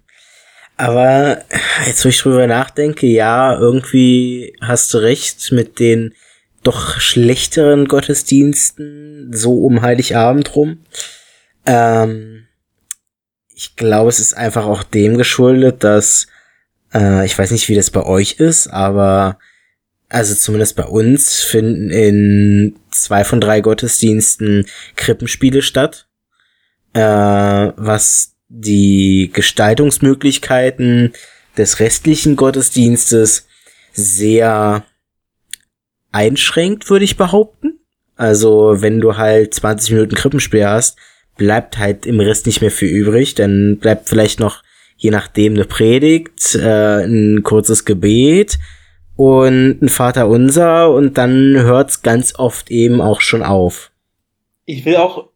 Aber jetzt, wo ich drüber nachdenke, ja, irgendwie hast du recht mit den doch schlechteren Gottesdiensten, so um Heiligabend rum. Ähm, ich glaube, es ist einfach auch dem geschuldet, dass, äh, ich weiß nicht, wie das bei euch ist, aber also zumindest bei uns finden in zwei von drei Gottesdiensten Krippenspiele statt, äh, was die Gestaltungsmöglichkeiten des restlichen Gottesdienstes sehr einschränkt, würde ich behaupten. Also wenn du halt 20 Minuten Krippenspiel hast, bleibt halt im Rest nicht mehr viel übrig. Dann bleibt vielleicht noch je nachdem eine Predigt, äh, ein kurzes Gebet und ein Vater unser und dann hört's ganz oft eben auch schon auf. Ich will auch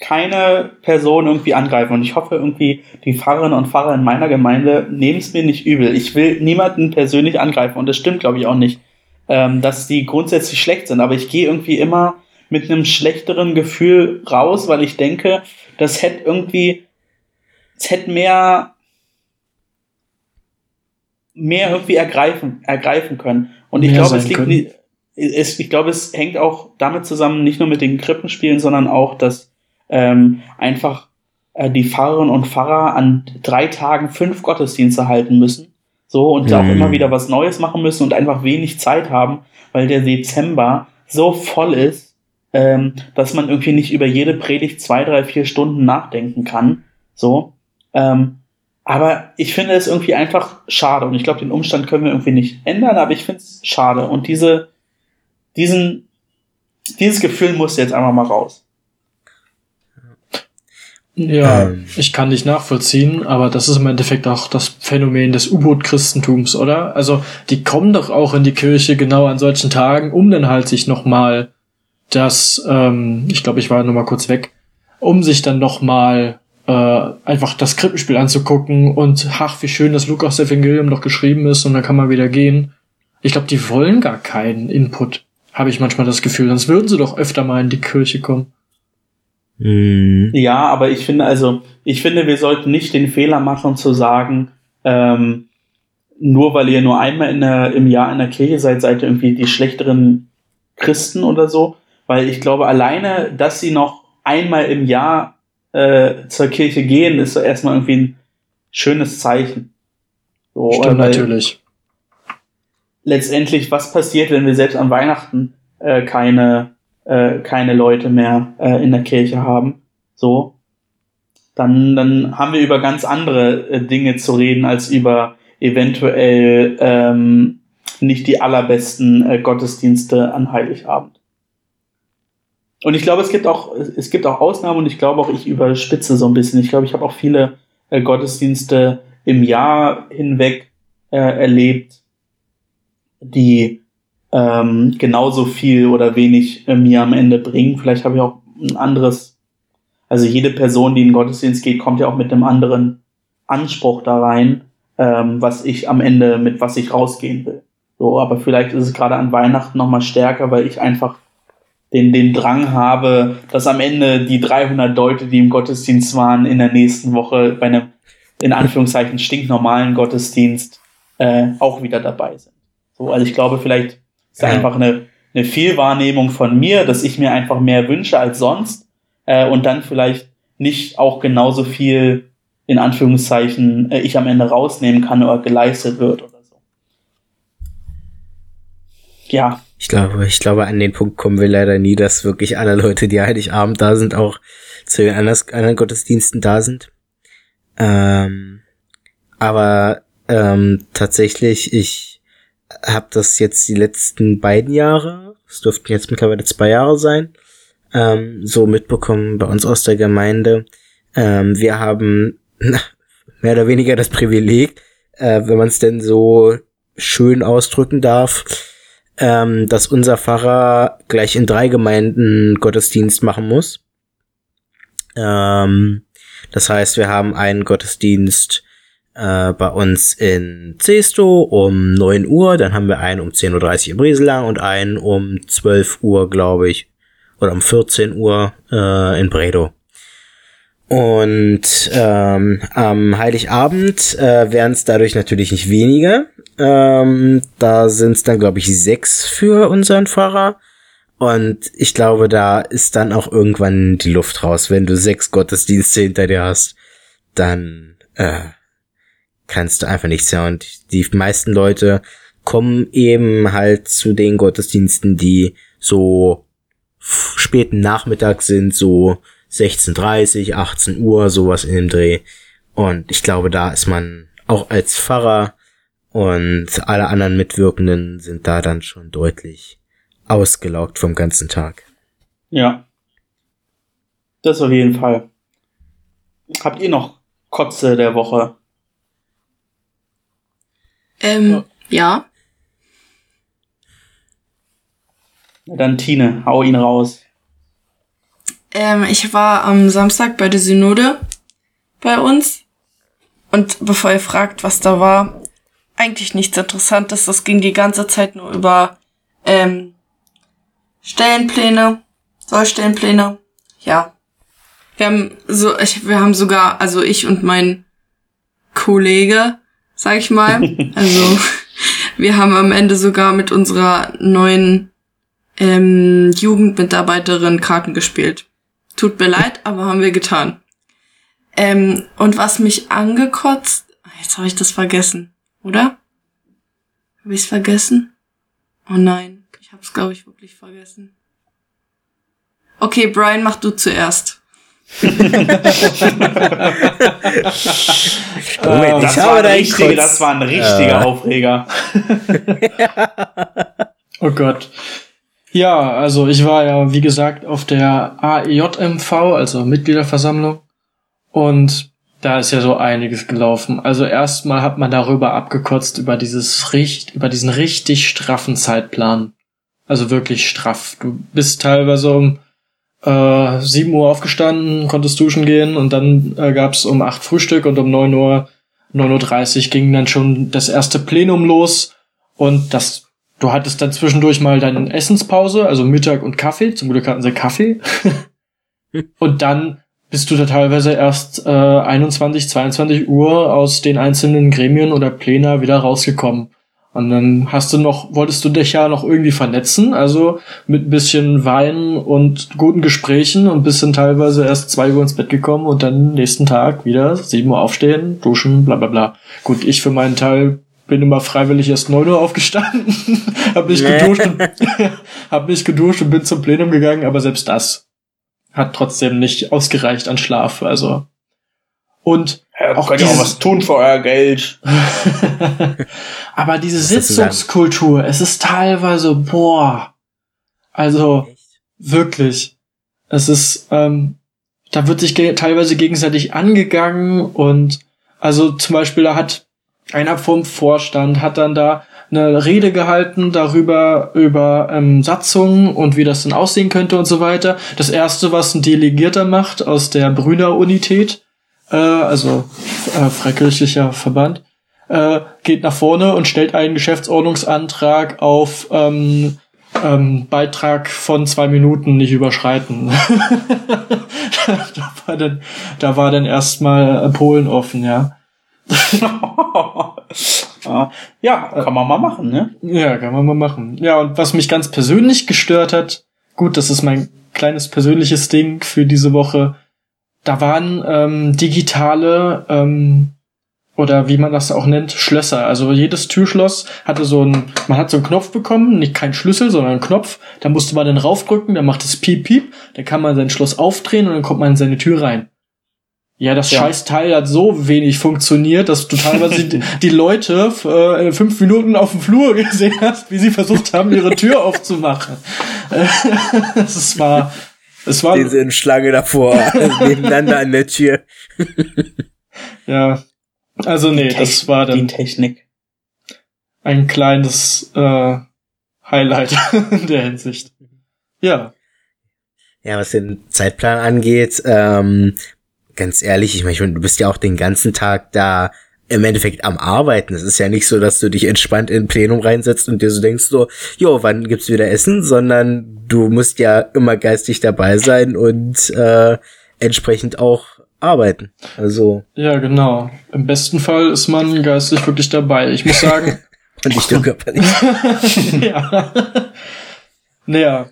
keine Person irgendwie angreifen und ich hoffe irgendwie, die Pfarrerinnen und Pfarrer in meiner Gemeinde nehmen es mir nicht übel. Ich will niemanden persönlich angreifen und das stimmt glaube ich auch nicht, ähm, dass die grundsätzlich schlecht sind, aber ich gehe irgendwie immer mit einem schlechteren Gefühl raus, weil ich denke, das hätte irgendwie, es hätte mehr mehr irgendwie ergreifen, ergreifen können. Und ich glaube, es liegt es, ich glaube, es hängt auch damit zusammen, nicht nur mit den Krippenspielen, sondern auch, dass ähm, einfach äh, die Pfarrerinnen und Pfarrer an drei Tagen fünf Gottesdienste halten müssen. So, und mhm. auch immer wieder was Neues machen müssen und einfach wenig Zeit haben, weil der Dezember so voll ist, ähm, dass man irgendwie nicht über jede Predigt zwei, drei, vier Stunden nachdenken kann. So. Ähm, aber ich finde es irgendwie einfach schade und ich glaube, den Umstand können wir irgendwie nicht ändern, aber ich finde es schade und diese, diesen, dieses Gefühl muss jetzt einfach mal raus. Ja, ähm. ich kann nicht nachvollziehen, aber das ist im Endeffekt auch das Phänomen des U-Boot-Christentums, oder? Also, die kommen doch auch in die Kirche genau an solchen Tagen, um dann halt sich nochmal das, ähm, ich glaube, ich war nochmal kurz weg, um sich dann nochmal äh, einfach das Krippenspiel anzugucken und ach, wie schön das Lukas Evangelium doch geschrieben ist und dann kann man wieder gehen. Ich glaube, die wollen gar keinen Input, habe ich manchmal das Gefühl. Sonst würden sie doch öfter mal in die Kirche kommen. Mhm. Ja, aber ich finde also, ich finde, wir sollten nicht den Fehler machen zu sagen, ähm, nur weil ihr nur einmal in der, im Jahr in der Kirche seid, seid ihr irgendwie die schlechteren Christen oder so. Weil ich glaube, alleine, dass sie noch einmal im Jahr äh, zur Kirche gehen, ist so erstmal irgendwie ein schönes Zeichen. So, Stimmt, natürlich. Letztendlich, was passiert, wenn wir selbst an Weihnachten äh, keine, äh, keine Leute mehr äh, in der Kirche haben? So. Dann, dann haben wir über ganz andere äh, Dinge zu reden, als über eventuell ähm, nicht die allerbesten äh, Gottesdienste an Heiligabend. Und ich glaube, es gibt auch, es gibt auch Ausnahmen und ich glaube auch, ich überspitze so ein bisschen. Ich glaube, ich habe auch viele äh, Gottesdienste im Jahr hinweg äh, erlebt, die ähm, genauso viel oder wenig äh, mir am Ende bringen. Vielleicht habe ich auch ein anderes, also jede Person, die in den Gottesdienst geht, kommt ja auch mit einem anderen Anspruch da rein, ähm, was ich am Ende, mit was ich rausgehen will. So, aber vielleicht ist es gerade an Weihnachten nochmal stärker, weil ich einfach den, den Drang habe, dass am Ende die 300 Leute, die im Gottesdienst waren, in der nächsten Woche bei einem, in Anführungszeichen, stinknormalen Gottesdienst äh, auch wieder dabei sind. So, also ich glaube, vielleicht ist ja. einfach eine, eine Fehlwahrnehmung von mir, dass ich mir einfach mehr wünsche als sonst äh, und dann vielleicht nicht auch genauso viel, in Anführungszeichen, äh, ich am Ende rausnehmen kann oder geleistet wird oder so. Ja, ich glaube, ich glaube, an den Punkt kommen wir leider nie, dass wirklich alle Leute, die Heiligabend da sind, auch zu den anderen Gottesdiensten da sind. Ähm, aber ähm, tatsächlich, ich habe das jetzt die letzten beiden Jahre, es dürften jetzt mittlerweile zwei Jahre sein, ähm, so mitbekommen bei uns aus der Gemeinde. Ähm, wir haben mehr oder weniger das Privileg, äh, wenn man es denn so schön ausdrücken darf, ähm, dass unser Pfarrer gleich in drei Gemeinden Gottesdienst machen muss. Ähm, das heißt, wir haben einen Gottesdienst äh, bei uns in Zesto um 9 Uhr, dann haben wir einen um 10.30 Uhr in Brieselang und einen um 12 Uhr, glaube ich, oder um 14 Uhr äh, in Bredow. Und ähm, am Heiligabend äh, werden es dadurch natürlich nicht weniger. Ähm, da sind es dann, glaube ich, sechs für unseren Fahrer. Und ich glaube, da ist dann auch irgendwann die Luft raus. Wenn du sechs Gottesdienste hinter dir hast, dann äh, kannst du einfach nichts mehr. Und die meisten Leute kommen eben halt zu den Gottesdiensten, die so späten Nachmittag sind, so 16.30, 18 Uhr, sowas in dem Dreh. Und ich glaube, da ist man auch als Pfarrer und alle anderen Mitwirkenden sind da dann schon deutlich ausgelaugt vom ganzen Tag. Ja. Das auf jeden Fall. Habt ihr noch Kotze der Woche? Ähm, ja. Na dann Tine, hau ihn raus. Ähm, ich war am Samstag bei der Synode bei uns. Und bevor ihr fragt, was da war, eigentlich nichts Interessantes. Das ging die ganze Zeit nur über ähm, Stellenpläne, Sollstellenpläne. Ja. Wir haben so, ich, wir haben sogar, also ich und mein Kollege, sag ich mal, also wir haben am Ende sogar mit unserer neuen ähm, Jugendmitarbeiterin Karten gespielt. Tut mir leid, aber haben wir getan. Ähm, und was mich angekotzt, jetzt habe ich das vergessen, oder? Habe ich es vergessen? Oh nein, ich habe es glaube ich wirklich vergessen. Okay, Brian, mach du zuerst. Moment, das, war ein richtige, das war ein richtiger äh. Aufreger. oh Gott. Ja, also ich war ja, wie gesagt, auf der AEJMV, also Mitgliederversammlung. Und da ist ja so einiges gelaufen. Also erstmal hat man darüber abgekotzt, über dieses richt, über diesen richtig straffen Zeitplan. Also wirklich straff. Du bist teilweise um äh, 7 Uhr aufgestanden, konntest duschen gehen und dann äh, gab's um 8 Frühstück und um 9 Uhr, 9.30 Uhr ging dann schon das erste Plenum los und das Du hattest dann zwischendurch mal deine Essenspause, also Mittag und Kaffee. Zum Glück hatten sie Kaffee. und dann bist du da teilweise erst äh, 21, 22 Uhr aus den einzelnen Gremien oder Pläne wieder rausgekommen. Und dann hast du noch, wolltest du dich ja noch irgendwie vernetzen, also mit ein bisschen Wein und guten Gesprächen und bist dann teilweise erst zwei Uhr ins Bett gekommen und dann nächsten Tag wieder sieben Uhr aufstehen, duschen, bla bla bla. Gut, ich für meinen Teil bin immer freiwillig erst neun Uhr aufgestanden, hab nee. geduscht und hab mich geduscht und bin zum Plenum gegangen, aber selbst das hat trotzdem nicht ausgereicht an Schlaf, also. Und ja, auch könnt ihr auch was tun für euer Geld. aber diese Sitzungskultur, es ist teilweise, boah, also Echt? wirklich, es ist, ähm, da wird sich ge teilweise gegenseitig angegangen und also zum Beispiel da hat einer vom Vorstand hat dann da eine Rede gehalten darüber, über ähm, Satzungen und wie das denn aussehen könnte und so weiter. Das erste, was ein Delegierter macht aus der Brüder Unität, äh, also äh, freikirchlicher Verband, äh, geht nach vorne und stellt einen Geschäftsordnungsantrag auf ähm, ähm, Beitrag von zwei Minuten nicht überschreiten. da war dann, da war dann erstmal Polen offen, ja. ja, kann man mal machen, ne? Ja, kann man mal machen. Ja, und was mich ganz persönlich gestört hat, gut, das ist mein kleines persönliches Ding für diese Woche. Da waren ähm, digitale ähm, oder wie man das auch nennt, Schlösser. Also jedes Türschloss hatte so ein, man hat so einen Knopf bekommen, nicht kein Schlüssel, sondern einen Knopf. Da musste man dann raufdrücken, dann macht es piep piep, dann kann man sein Schloss aufdrehen und dann kommt man in seine Tür rein. Ja, das ja. scheiß Teil hat so wenig funktioniert, dass du teilweise die, die Leute äh, fünf Minuten auf dem Flur gesehen hast, wie sie versucht haben, ihre Tür aufzumachen. es war, es war. Diese in Schlange davor, nebeneinander an der Tür. ja, also nee, das war dann die Technik. Ein kleines äh, Highlight in der Hinsicht. Ja. Ja, was den Zeitplan angeht, ähm, ganz ehrlich, ich meine, du bist ja auch den ganzen Tag da im Endeffekt am Arbeiten. Es ist ja nicht so, dass du dich entspannt in ein Plenum reinsetzt und dir so denkst so, jo, wann gibt's wieder Essen, sondern du musst ja immer geistig dabei sein und äh, entsprechend auch arbeiten. Also. Ja, genau. Im besten Fall ist man geistig wirklich dabei. Ich muss sagen. und nicht nur körperlich. ja. Naja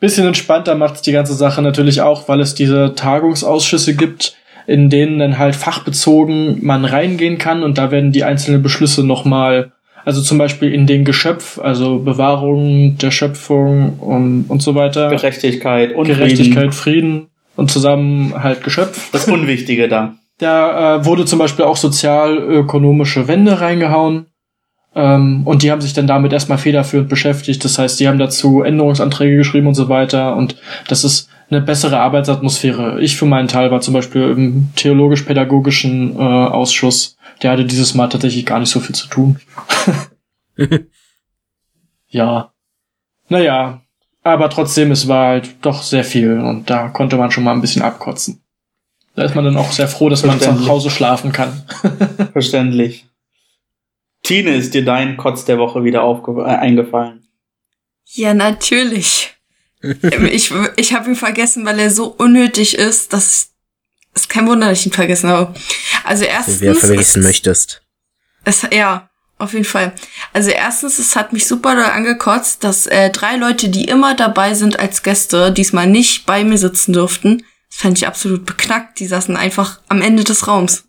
bisschen entspannter macht die ganze Sache natürlich auch, weil es diese Tagungsausschüsse gibt, in denen dann halt fachbezogen man reingehen kann und da werden die einzelnen Beschlüsse nochmal, also zum Beispiel in den Geschöpf, also Bewahrung der Schöpfung und, und so weiter. Gerechtigkeit und Gerechtigkeit, Frieden. Frieden und zusammen halt Geschöpf. Das Unwichtige da. Da äh, wurde zum Beispiel auch sozialökonomische Wende reingehauen. Ähm, und die haben sich dann damit erstmal federführend beschäftigt. Das heißt, die haben dazu Änderungsanträge geschrieben und so weiter. Und das ist eine bessere Arbeitsatmosphäre. Ich für meinen Teil war zum Beispiel im theologisch-pädagogischen äh, Ausschuss. Der hatte dieses Mal tatsächlich gar nicht so viel zu tun. ja. Naja. Aber trotzdem, es war halt doch sehr viel und da konnte man schon mal ein bisschen abkotzen. Da ist man dann auch sehr froh, dass man zu Hause schlafen kann. Verständlich. Tine, ist dir dein Kotz der Woche wieder aufge äh, eingefallen? Ja, natürlich. ich ich habe ihn vergessen, weil er so unnötig ist, dass es kein Wunder, dass ich ihn vergessen habe. Also erstens. Wer vergessen möchtest. Es, ja, auf jeden Fall. Also erstens, es hat mich super doll angekotzt, dass äh, drei Leute, die immer dabei sind als Gäste, diesmal nicht bei mir sitzen durften. Das fand ich absolut beknackt. Die saßen einfach am Ende des Raums.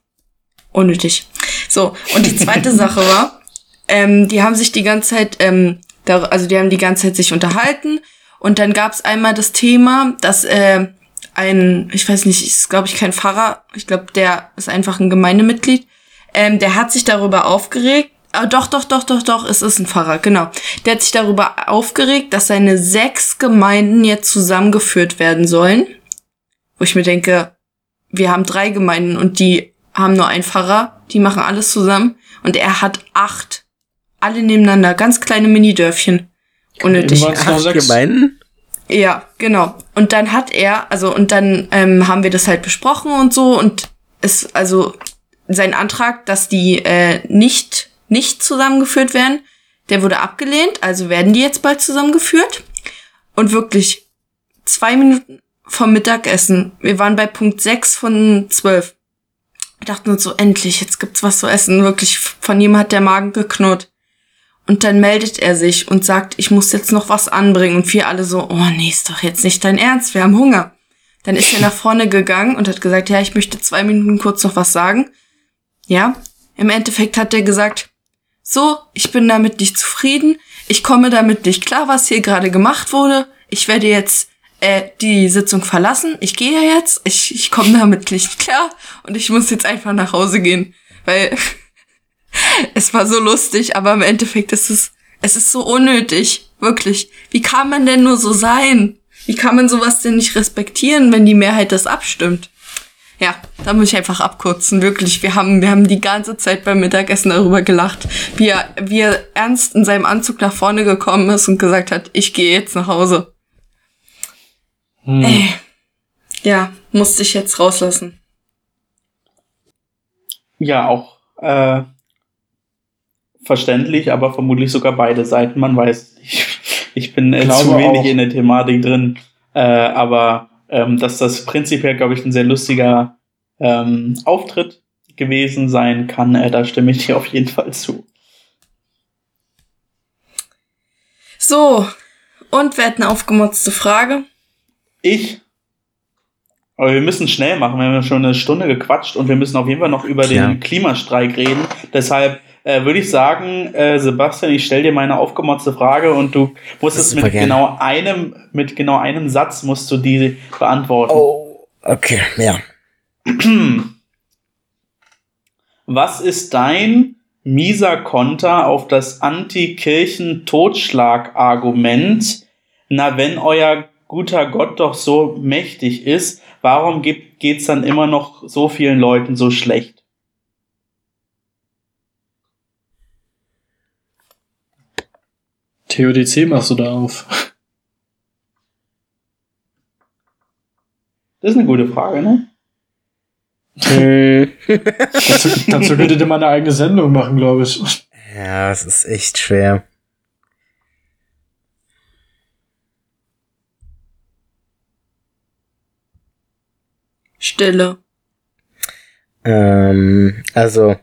Unnötig. So, und die zweite Sache war, ähm, die haben sich die ganze Zeit, ähm, da, also die haben die ganze Zeit sich unterhalten und dann gab es einmal das Thema, dass äh, ein, ich weiß nicht, ist glaube ich kein Pfarrer, ich glaube, der ist einfach ein Gemeindemitglied, ähm, der hat sich darüber aufgeregt, Ah, doch, doch, doch, doch, doch, es ist ein Pfarrer, genau. Der hat sich darüber aufgeregt, dass seine sechs Gemeinden jetzt zusammengeführt werden sollen. Wo ich mir denke, wir haben drei Gemeinden und die haben nur einen Pfarrer, die machen alles zusammen. Und er hat acht. Alle nebeneinander, ganz kleine Mini-Dörfchen. Unnötig. Acht Gemeinden? Ja, genau. Und dann hat er, also, und dann ähm, haben wir das halt besprochen und so. Und es, also, sein Antrag, dass die äh, nicht nicht zusammengeführt werden. Der wurde abgelehnt, also werden die jetzt bald zusammengeführt. Und wirklich zwei Minuten vom Mittagessen. Wir waren bei Punkt 6 von 12. Dachten uns so, endlich, jetzt gibt's was zu essen. Wirklich, von ihm hat der Magen geknurrt. Und dann meldet er sich und sagt, ich muss jetzt noch was anbringen. Und wir alle so, oh nee, ist doch jetzt nicht dein Ernst, wir haben Hunger. Dann ist er nach vorne gegangen und hat gesagt, ja, ich möchte zwei Minuten kurz noch was sagen. Ja, im Endeffekt hat er gesagt, so, ich bin damit nicht zufrieden, ich komme damit nicht klar, was hier gerade gemacht wurde, ich werde jetzt äh, die Sitzung verlassen, ich gehe ja jetzt, ich, ich komme damit nicht klar und ich muss jetzt einfach nach Hause gehen, weil es war so lustig, aber im Endeffekt ist es, es ist so unnötig, wirklich. Wie kann man denn nur so sein? Wie kann man sowas denn nicht respektieren, wenn die Mehrheit das abstimmt? Ja, da muss ich einfach abkürzen, wirklich. Wir haben, wir haben die ganze Zeit beim Mittagessen darüber gelacht, wie er, wie er ernst in seinem Anzug nach vorne gekommen ist und gesagt hat, ich gehe jetzt nach Hause. Hm. Ey. Äh, ja, musste ich jetzt rauslassen. Ja, auch äh, verständlich, aber vermutlich sogar beide Seiten. Man weiß nicht. Ich bin äh, zu wenig auch. in der Thematik drin. Äh, aber ähm, dass das prinzipiell, glaube ich, ein sehr lustiger ähm, Auftritt gewesen sein kann. Äh, da stimme ich dir auf jeden Fall zu. So, und wer hat eine aufgemotzte Frage? Ich. Aber wir müssen schnell machen. Wir haben ja schon eine Stunde gequatscht und wir müssen auf jeden Fall noch über ja. den Klimastreik reden. Deshalb äh, würde ich sagen, äh, Sebastian, ich stelle dir meine aufgemotzte Frage und du musst es mit genau einem, mit genau einem Satz musst du die beantworten. Oh, okay, ja. Was ist dein mieser Konter auf das Anti-Kirchen-Totschlag-Argument? Na, wenn euer guter Gott doch so mächtig ist, warum geht es dann immer noch so vielen Leuten so schlecht? TODC machst du da auf? Das ist eine gute Frage, ne? dazu, dazu könntet ihr mal eine eigene Sendung machen, glaube ich. Ja, es ist echt schwer. Stille. Ähm, also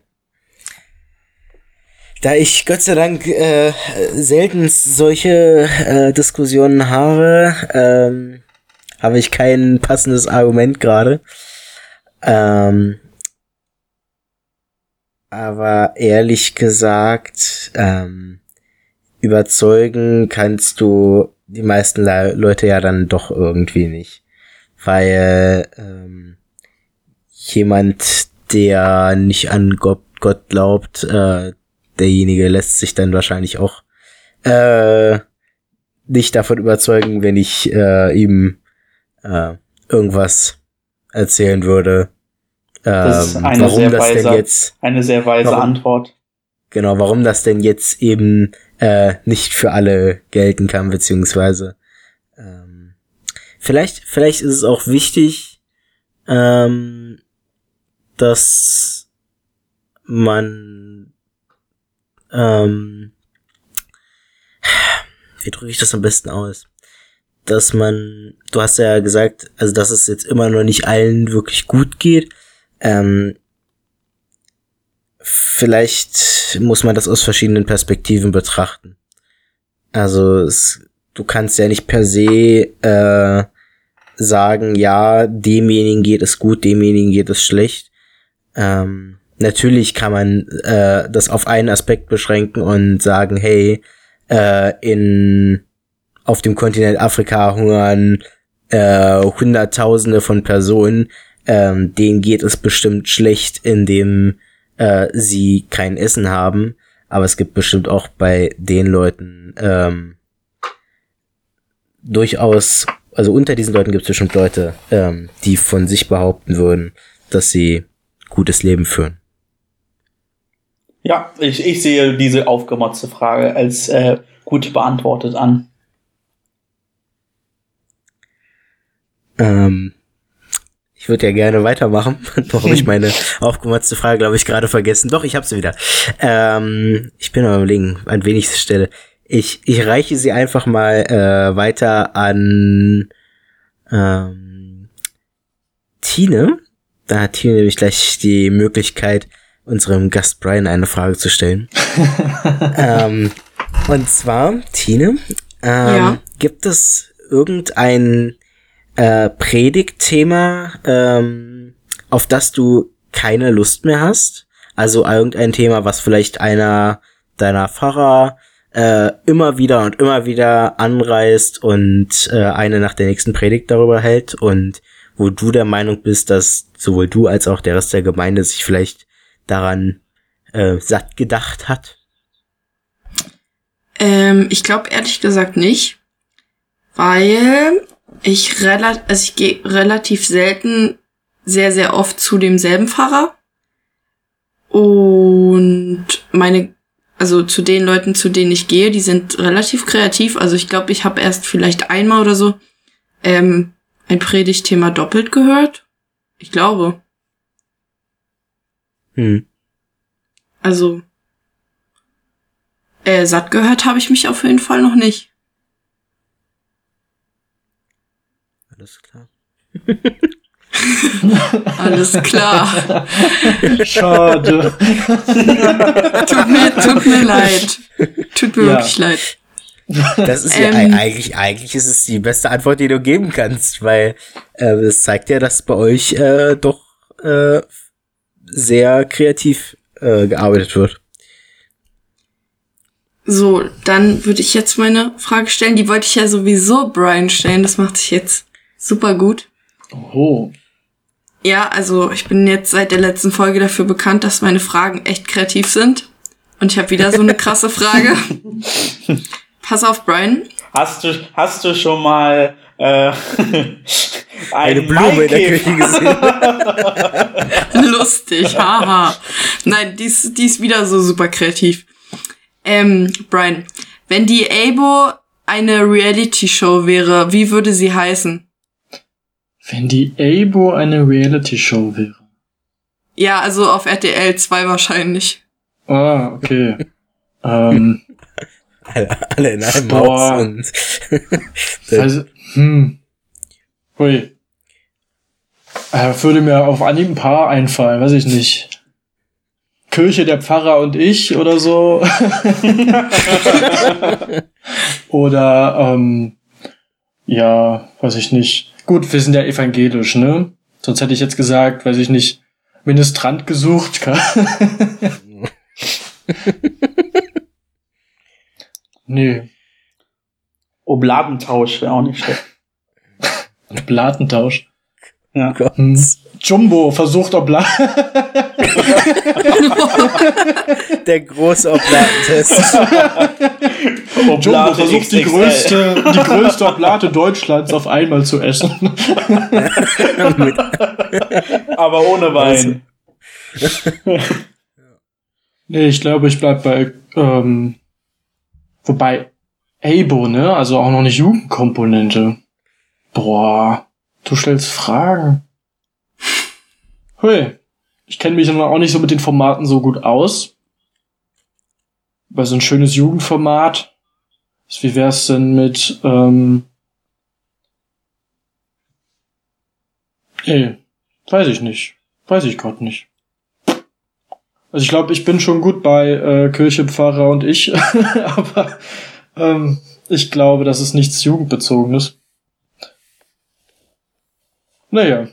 da ich Gott sei Dank äh, selten solche äh, Diskussionen habe, ähm, habe ich kein passendes Argument gerade. Ähm, aber ehrlich gesagt, ähm, überzeugen kannst du die meisten Le Leute ja dann doch irgendwie nicht. Weil ähm, jemand, der nicht an Gott, Gott glaubt, äh, derjenige lässt sich dann wahrscheinlich auch äh, nicht davon überzeugen, wenn ich äh, ihm äh, irgendwas erzählen würde. das ist ähm, eine warum sehr das weise, denn jetzt eine sehr weise warum, Antwort. Genau, warum das denn jetzt eben äh, nicht für alle gelten kann, beziehungsweise ähm, vielleicht, vielleicht ist es auch wichtig, ähm, dass man ähm, wie drücke ich das am besten aus? Dass man, du hast ja gesagt, also dass es jetzt immer noch nicht allen wirklich gut geht. Ähm, vielleicht muss man das aus verschiedenen Perspektiven betrachten. Also es, du kannst ja nicht per se äh, sagen, ja, demjenigen geht es gut, demjenigen geht es schlecht. Ähm, natürlich kann man äh, das auf einen Aspekt beschränken und sagen, hey, äh, in auf dem Kontinent Afrika hungern äh, Hunderttausende von Personen, ähm, denen geht es bestimmt schlecht, indem äh, sie kein Essen haben. Aber es gibt bestimmt auch bei den Leuten ähm, durchaus, also unter diesen Leuten gibt es bestimmt Leute, ähm, die von sich behaupten würden, dass sie gutes Leben führen. Ja, ich, ich sehe diese aufgemotzte Frage als äh, gut beantwortet an. Ähm, ich würde ja gerne weitermachen. Doch habe ich meine aufgemotzte Frage, glaube ich, gerade vergessen. Doch, ich habe sie wieder. Ähm, ich bin am überlegen, an wen ich stelle. Ich, ich reiche sie einfach mal äh, weiter an ähm, Tine. Da hat Tine nämlich gleich die Möglichkeit, unserem Gast Brian eine Frage zu stellen. ähm, und zwar, Tine, ähm, ja. gibt es irgendein äh, Predigtthema, ähm, auf das du keine Lust mehr hast? Also irgendein Thema, was vielleicht einer deiner Pfarrer äh, immer wieder und immer wieder anreißt und äh, eine nach der nächsten Predigt darüber hält und wo du der Meinung bist, dass sowohl du als auch der Rest der Gemeinde sich vielleicht daran äh, satt gedacht hat? Ähm, ich glaube ehrlich gesagt nicht, weil ich relativ, also ich gehe relativ selten sehr, sehr oft zu demselben Fahrer. Und meine, also zu den Leuten, zu denen ich gehe, die sind relativ kreativ. Also ich glaube, ich habe erst vielleicht einmal oder so ähm, ein Predigtthema doppelt gehört. Ich glaube. Hm. Also, äh, satt gehört habe ich mich auf jeden Fall noch nicht. Alles klar. Alles klar. Schade. tut, mir, tut mir leid. Tut mir ja. wirklich leid. Das ist ja ähm, eigentlich, eigentlich ist es die beste Antwort, die du geben kannst, weil äh, das zeigt ja, dass bei euch äh, doch äh, sehr kreativ äh, gearbeitet wird. So, dann würde ich jetzt meine Frage stellen. Die wollte ich ja sowieso Brian stellen. Das macht sich jetzt super gut. Oh. Ja, also ich bin jetzt seit der letzten Folge dafür bekannt, dass meine Fragen echt kreativ sind. Und ich habe wieder so eine krasse Frage. Pass auf, Brian. Hast du, hast du schon mal äh, eine Blume in der Küche gesehen? Lustig, haha. Nein, die ist, die ist wieder so super kreativ. Ähm, Brian, wenn die Abo eine Reality-Show wäre, wie würde sie heißen? Wenn die Abo eine Reality-Show wäre. Ja, also auf RTL 2 wahrscheinlich. Ah, okay. ähm, alle, alle in einem Boah. Haus und also, hm. Hui. Äh, würde mir auf Anhieb ein paar einfallen, weiß ich nicht. Kirche der Pfarrer und ich oder so. oder ähm, ja, weiß ich nicht. Gut, wir sind ja evangelisch, ne? Sonst hätte ich jetzt gesagt, weiß ich nicht, Ministrant gesucht. nee. Oblatentausch wäre auch nicht schlecht. Oblatentausch. Ja. Hm. Jumbo versucht Oblat. Der große Oblatentest. Jumbo versucht die größte, die größte Oblate Deutschlands auf einmal zu essen. Aber ohne Wein. nee, ich glaube, ich bleib bei, ähm, wobei, Abo, ne? Also auch noch nicht Jugendkomponente. Boah, du stellst Fragen. Hui. Ich kenne mich auch nicht so mit den Formaten so gut aus. Aber so ein schönes Jugendformat. Wie wär's denn mit, ähm, Ey, weiß ich nicht. Weiß ich Gott nicht. Also ich glaube, ich bin schon gut bei äh, Kirche, Pfarrer und ich, aber ähm, ich glaube, das ist nichts Jugendbezogenes. Naja.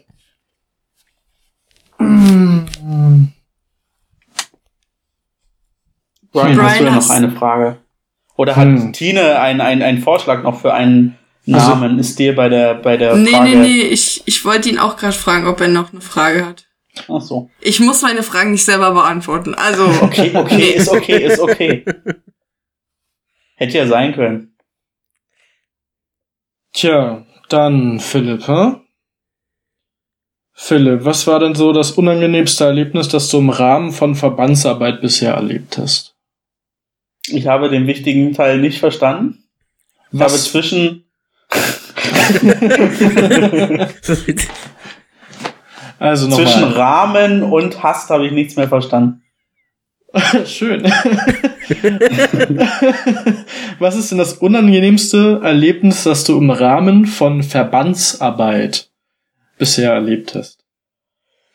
Brian, Brian, hast du ja noch eine Frage? Oder hat Hm. Tine einen einen Vorschlag noch für einen Also- Namen? ist dir bei der, bei der Nee, Frage... nee, nee, ich, ich wollte ihn auch gerade fragen, ob er noch eine Frage hat. Ach so. Ich muss meine Fragen nicht selber beantworten. Also, Okay, okay, ist okay, ist okay. Hätte ja sein können. Tja, dann Philipp, hä? Philipp, was war denn so das unangenehmste Erlebnis, das du im Rahmen von Verbandsarbeit bisher erlebt hast? Ich habe den wichtigen Teil nicht verstanden. Ich habe Was? zwischen... Also Zwischen nochmal. Rahmen und Hast habe ich nichts mehr verstanden. Schön. Was ist denn das unangenehmste Erlebnis, das du im Rahmen von Verbandsarbeit bisher erlebt hast?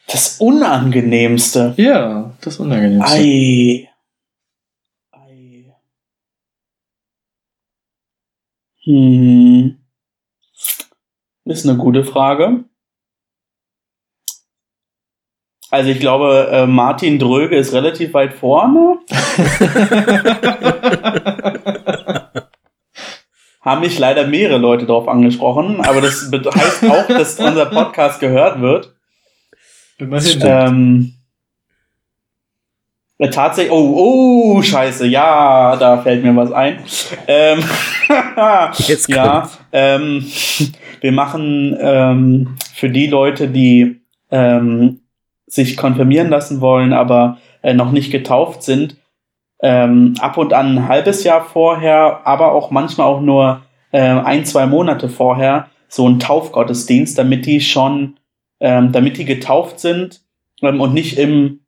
Das Unangenehmste. Ja, das Unangenehmste. Ei. Hm. Ist eine gute Frage. Also ich glaube, äh, Martin Dröge ist relativ weit vorne. Haben mich leider mehrere Leute darauf angesprochen, aber das heißt auch, dass unser Podcast gehört wird. Immerhin. Ähm, äh, tatsächlich, oh, oh, scheiße, ja, da fällt mir was ein. Ähm, Jetzt ja, ähm, wir machen ähm, für die Leute, die ähm, sich konfirmieren lassen wollen, aber äh, noch nicht getauft sind, ähm, ab und an ein halbes Jahr vorher, aber auch manchmal auch nur äh, ein, zwei Monate vorher so ein Taufgottesdienst, damit die schon, ähm, damit die getauft sind ähm, und nicht im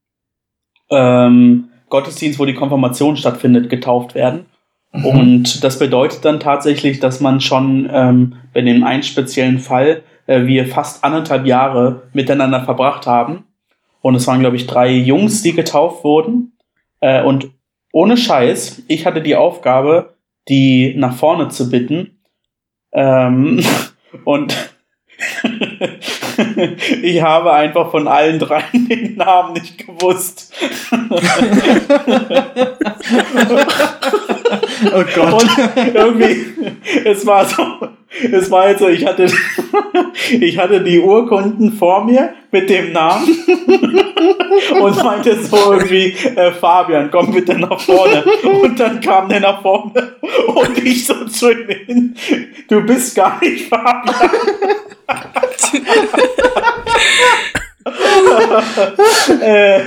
ähm, Gottesdienst, wo die Konfirmation stattfindet, getauft werden. Mhm. Und das bedeutet dann tatsächlich, dass man schon ähm, bei dem einen speziellen Fall äh, wir fast anderthalb Jahre miteinander verbracht haben. Und es waren, glaube ich, drei Jungs, die getauft wurden. Äh, und ohne Scheiß, ich hatte die Aufgabe, die nach vorne zu bitten. Ähm, und ich habe einfach von allen drei den Namen nicht gewusst. oh Gott. Und irgendwie, es war so, es war jetzt so, ich hatte, ich hatte die Urkunden vor mir mit dem Namen und meinte so irgendwie, äh, Fabian, komm bitte nach vorne. Und dann kam der nach vorne und ich so zu ihm hin, du bist gar nicht Fabian. äh,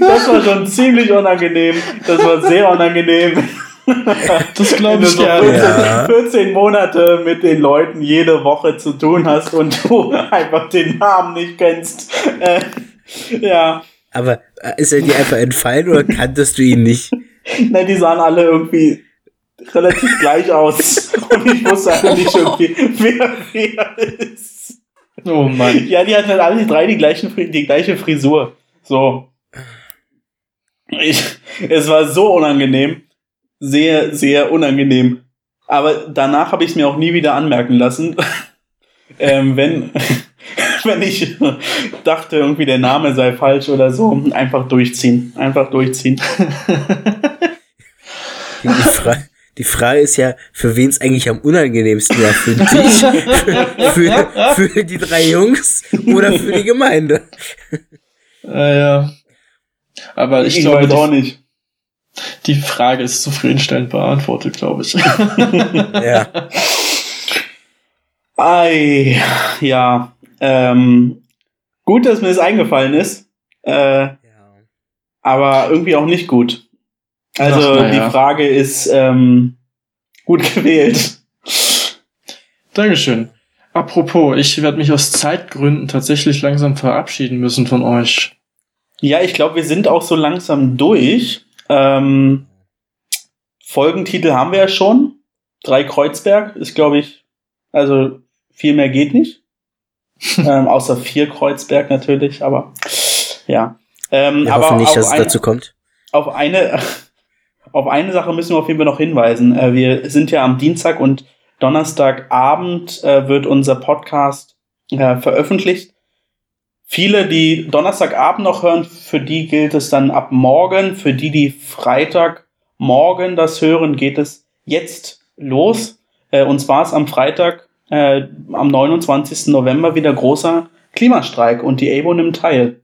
das war schon ziemlich unangenehm. Das war sehr unangenehm. Das glaube Wenn du ich so gerne. 14, Ja. 14 Monate mit den Leuten jede Woche zu tun hast und du einfach den Namen nicht kennst. Äh, ja, Aber äh, ist er dir einfach entfallen oder kanntest du ihn nicht? ne, die sahen alle irgendwie relativ gleich aus. Und ich wusste einfach nicht irgendwie, wer wer ist. Oh Mann. Ja, die hatten halt alle drei die, gleichen, die gleiche Frisur. So. Ich, es war so unangenehm. Sehr, sehr unangenehm. Aber danach habe ich es mir auch nie wieder anmerken lassen. ähm, wenn, wenn ich dachte, irgendwie der Name sei falsch oder so, einfach durchziehen. Einfach durchziehen. Die, Fra Die Frage ist ja, für wen es eigentlich am unangenehmsten wäre, für dich, für, für, für, die drei Jungs oder für die Gemeinde. Äh, ja. Aber ich, ich glaube auch nicht. Die Frage ist zufriedenstellend beantwortet, glaube ich. ja. Ei, ja. Ähm, gut, dass mir das eingefallen ist. Äh, ja. Aber irgendwie auch nicht gut. Also Ach, ja. die Frage ist ähm, gut gewählt. Dankeschön. Apropos, ich werde mich aus Zeitgründen tatsächlich langsam verabschieden müssen von euch. Ja, ich glaube, wir sind auch so langsam durch. Ähm, Folgentitel haben wir ja schon. Drei Kreuzberg ist, glaube ich, also viel mehr geht nicht. ähm, außer vier Kreuzberg natürlich, aber ja. Ähm, wir aber hoffen nicht, dass es dazu kommt. Auf eine, auf eine Sache müssen wir auf jeden Fall noch hinweisen. Äh, wir sind ja am Dienstag und Donnerstagabend äh, wird unser Podcast äh, veröffentlicht. Viele, die Donnerstagabend noch hören, für die gilt es dann ab morgen. Für die, die Freitagmorgen das hören, geht es jetzt los. Äh, und zwar ist am Freitag, äh, am 29. November, wieder großer Klimastreik und die ABO nimmt teil.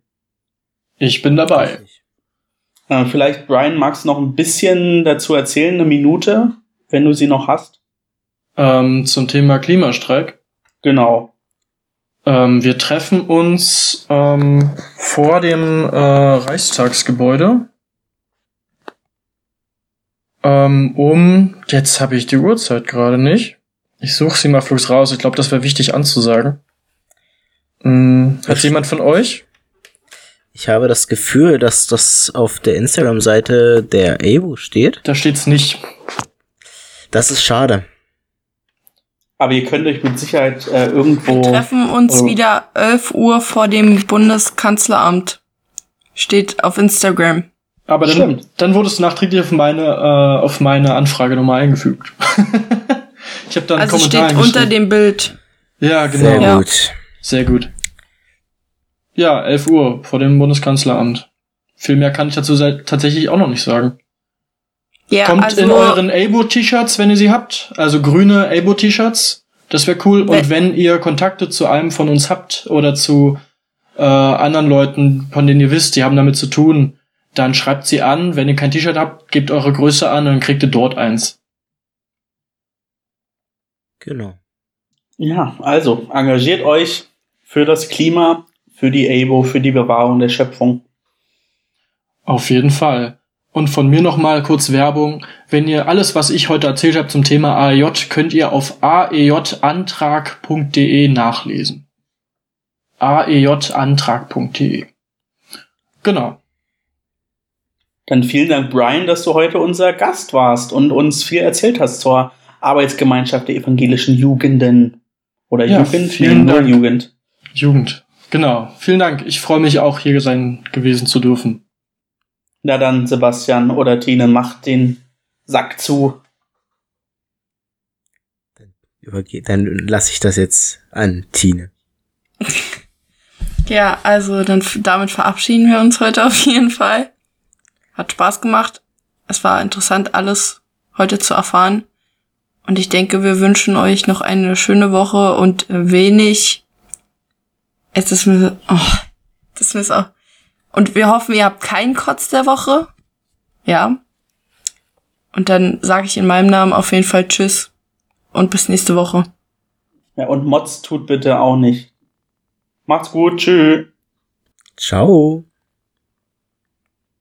Ich bin dabei. Äh, vielleicht, Brian, magst du noch ein bisschen dazu erzählen, eine Minute, wenn du sie noch hast? Ähm, zum Thema Klimastreik. Genau. Ähm, wir treffen uns ähm, vor dem äh, Reichstagsgebäude. Ähm, um, jetzt habe ich die Uhrzeit gerade nicht. Ich suche sie mal flugs raus. Ich glaube, das wäre wichtig anzusagen. Hm, hat jemand von euch? Ich habe das Gefühl, dass das auf der Instagram-Seite der Evo steht. Da steht's nicht. Das ist schade. Aber ihr könnt euch mit Sicherheit äh, irgendwo. Wir treffen uns oh. wieder 11 Uhr vor dem Bundeskanzleramt. Steht auf Instagram. Aber dann, dann wurde es nachträglich auf meine, äh, auf meine Anfrage nochmal eingefügt. ich habe dann also Kommentar steht unter dem Bild. Ja, genau. Sehr gut. Sehr gut. Ja, 11 Uhr vor dem Bundeskanzleramt. Viel mehr kann ich dazu tatsächlich auch noch nicht sagen. Ja, Kommt also in euren Abo-T-Shirts, wenn ihr sie habt. Also grüne Abo-T-Shirts. Das wäre cool. Und wenn ihr Kontakte zu einem von uns habt oder zu äh, anderen Leuten, von denen ihr wisst, die haben damit zu tun, dann schreibt sie an. Wenn ihr kein T-Shirt habt, gebt eure Größe an und dann kriegt ihr dort eins. Genau. Ja, also engagiert euch für das Klima für die ABO, für die Bewahrung der Schöpfung. Auf jeden Fall. Und von mir nochmal kurz Werbung. Wenn ihr alles, was ich heute erzählt habe zum Thema AEJ, könnt ihr auf aejantrag.de nachlesen. aejantrag.de. Genau. Dann vielen Dank, Brian, dass du heute unser Gast warst und uns viel erzählt hast zur Arbeitsgemeinschaft der evangelischen Jugenden. Oder ja, Jugend? Vielen Dank. Jugend. Jugend. Genau. Vielen Dank. Ich freue mich auch, hier sein gewesen zu dürfen. Na dann, Sebastian oder Tine, macht den Sack zu. Dann, dann lasse ich das jetzt an Tine. ja, also dann damit verabschieden wir uns heute auf jeden Fall. Hat Spaß gemacht. Es war interessant, alles heute zu erfahren. Und ich denke, wir wünschen euch noch eine schöne Woche und wenig es ist mir, oh, das ist mir auch. Und wir hoffen, ihr habt keinen Kotz der Woche. Ja. Und dann sage ich in meinem Namen auf jeden Fall Tschüss und bis nächste Woche. Ja, und Mods tut bitte auch nicht. Macht's gut, tschüss. Ciao.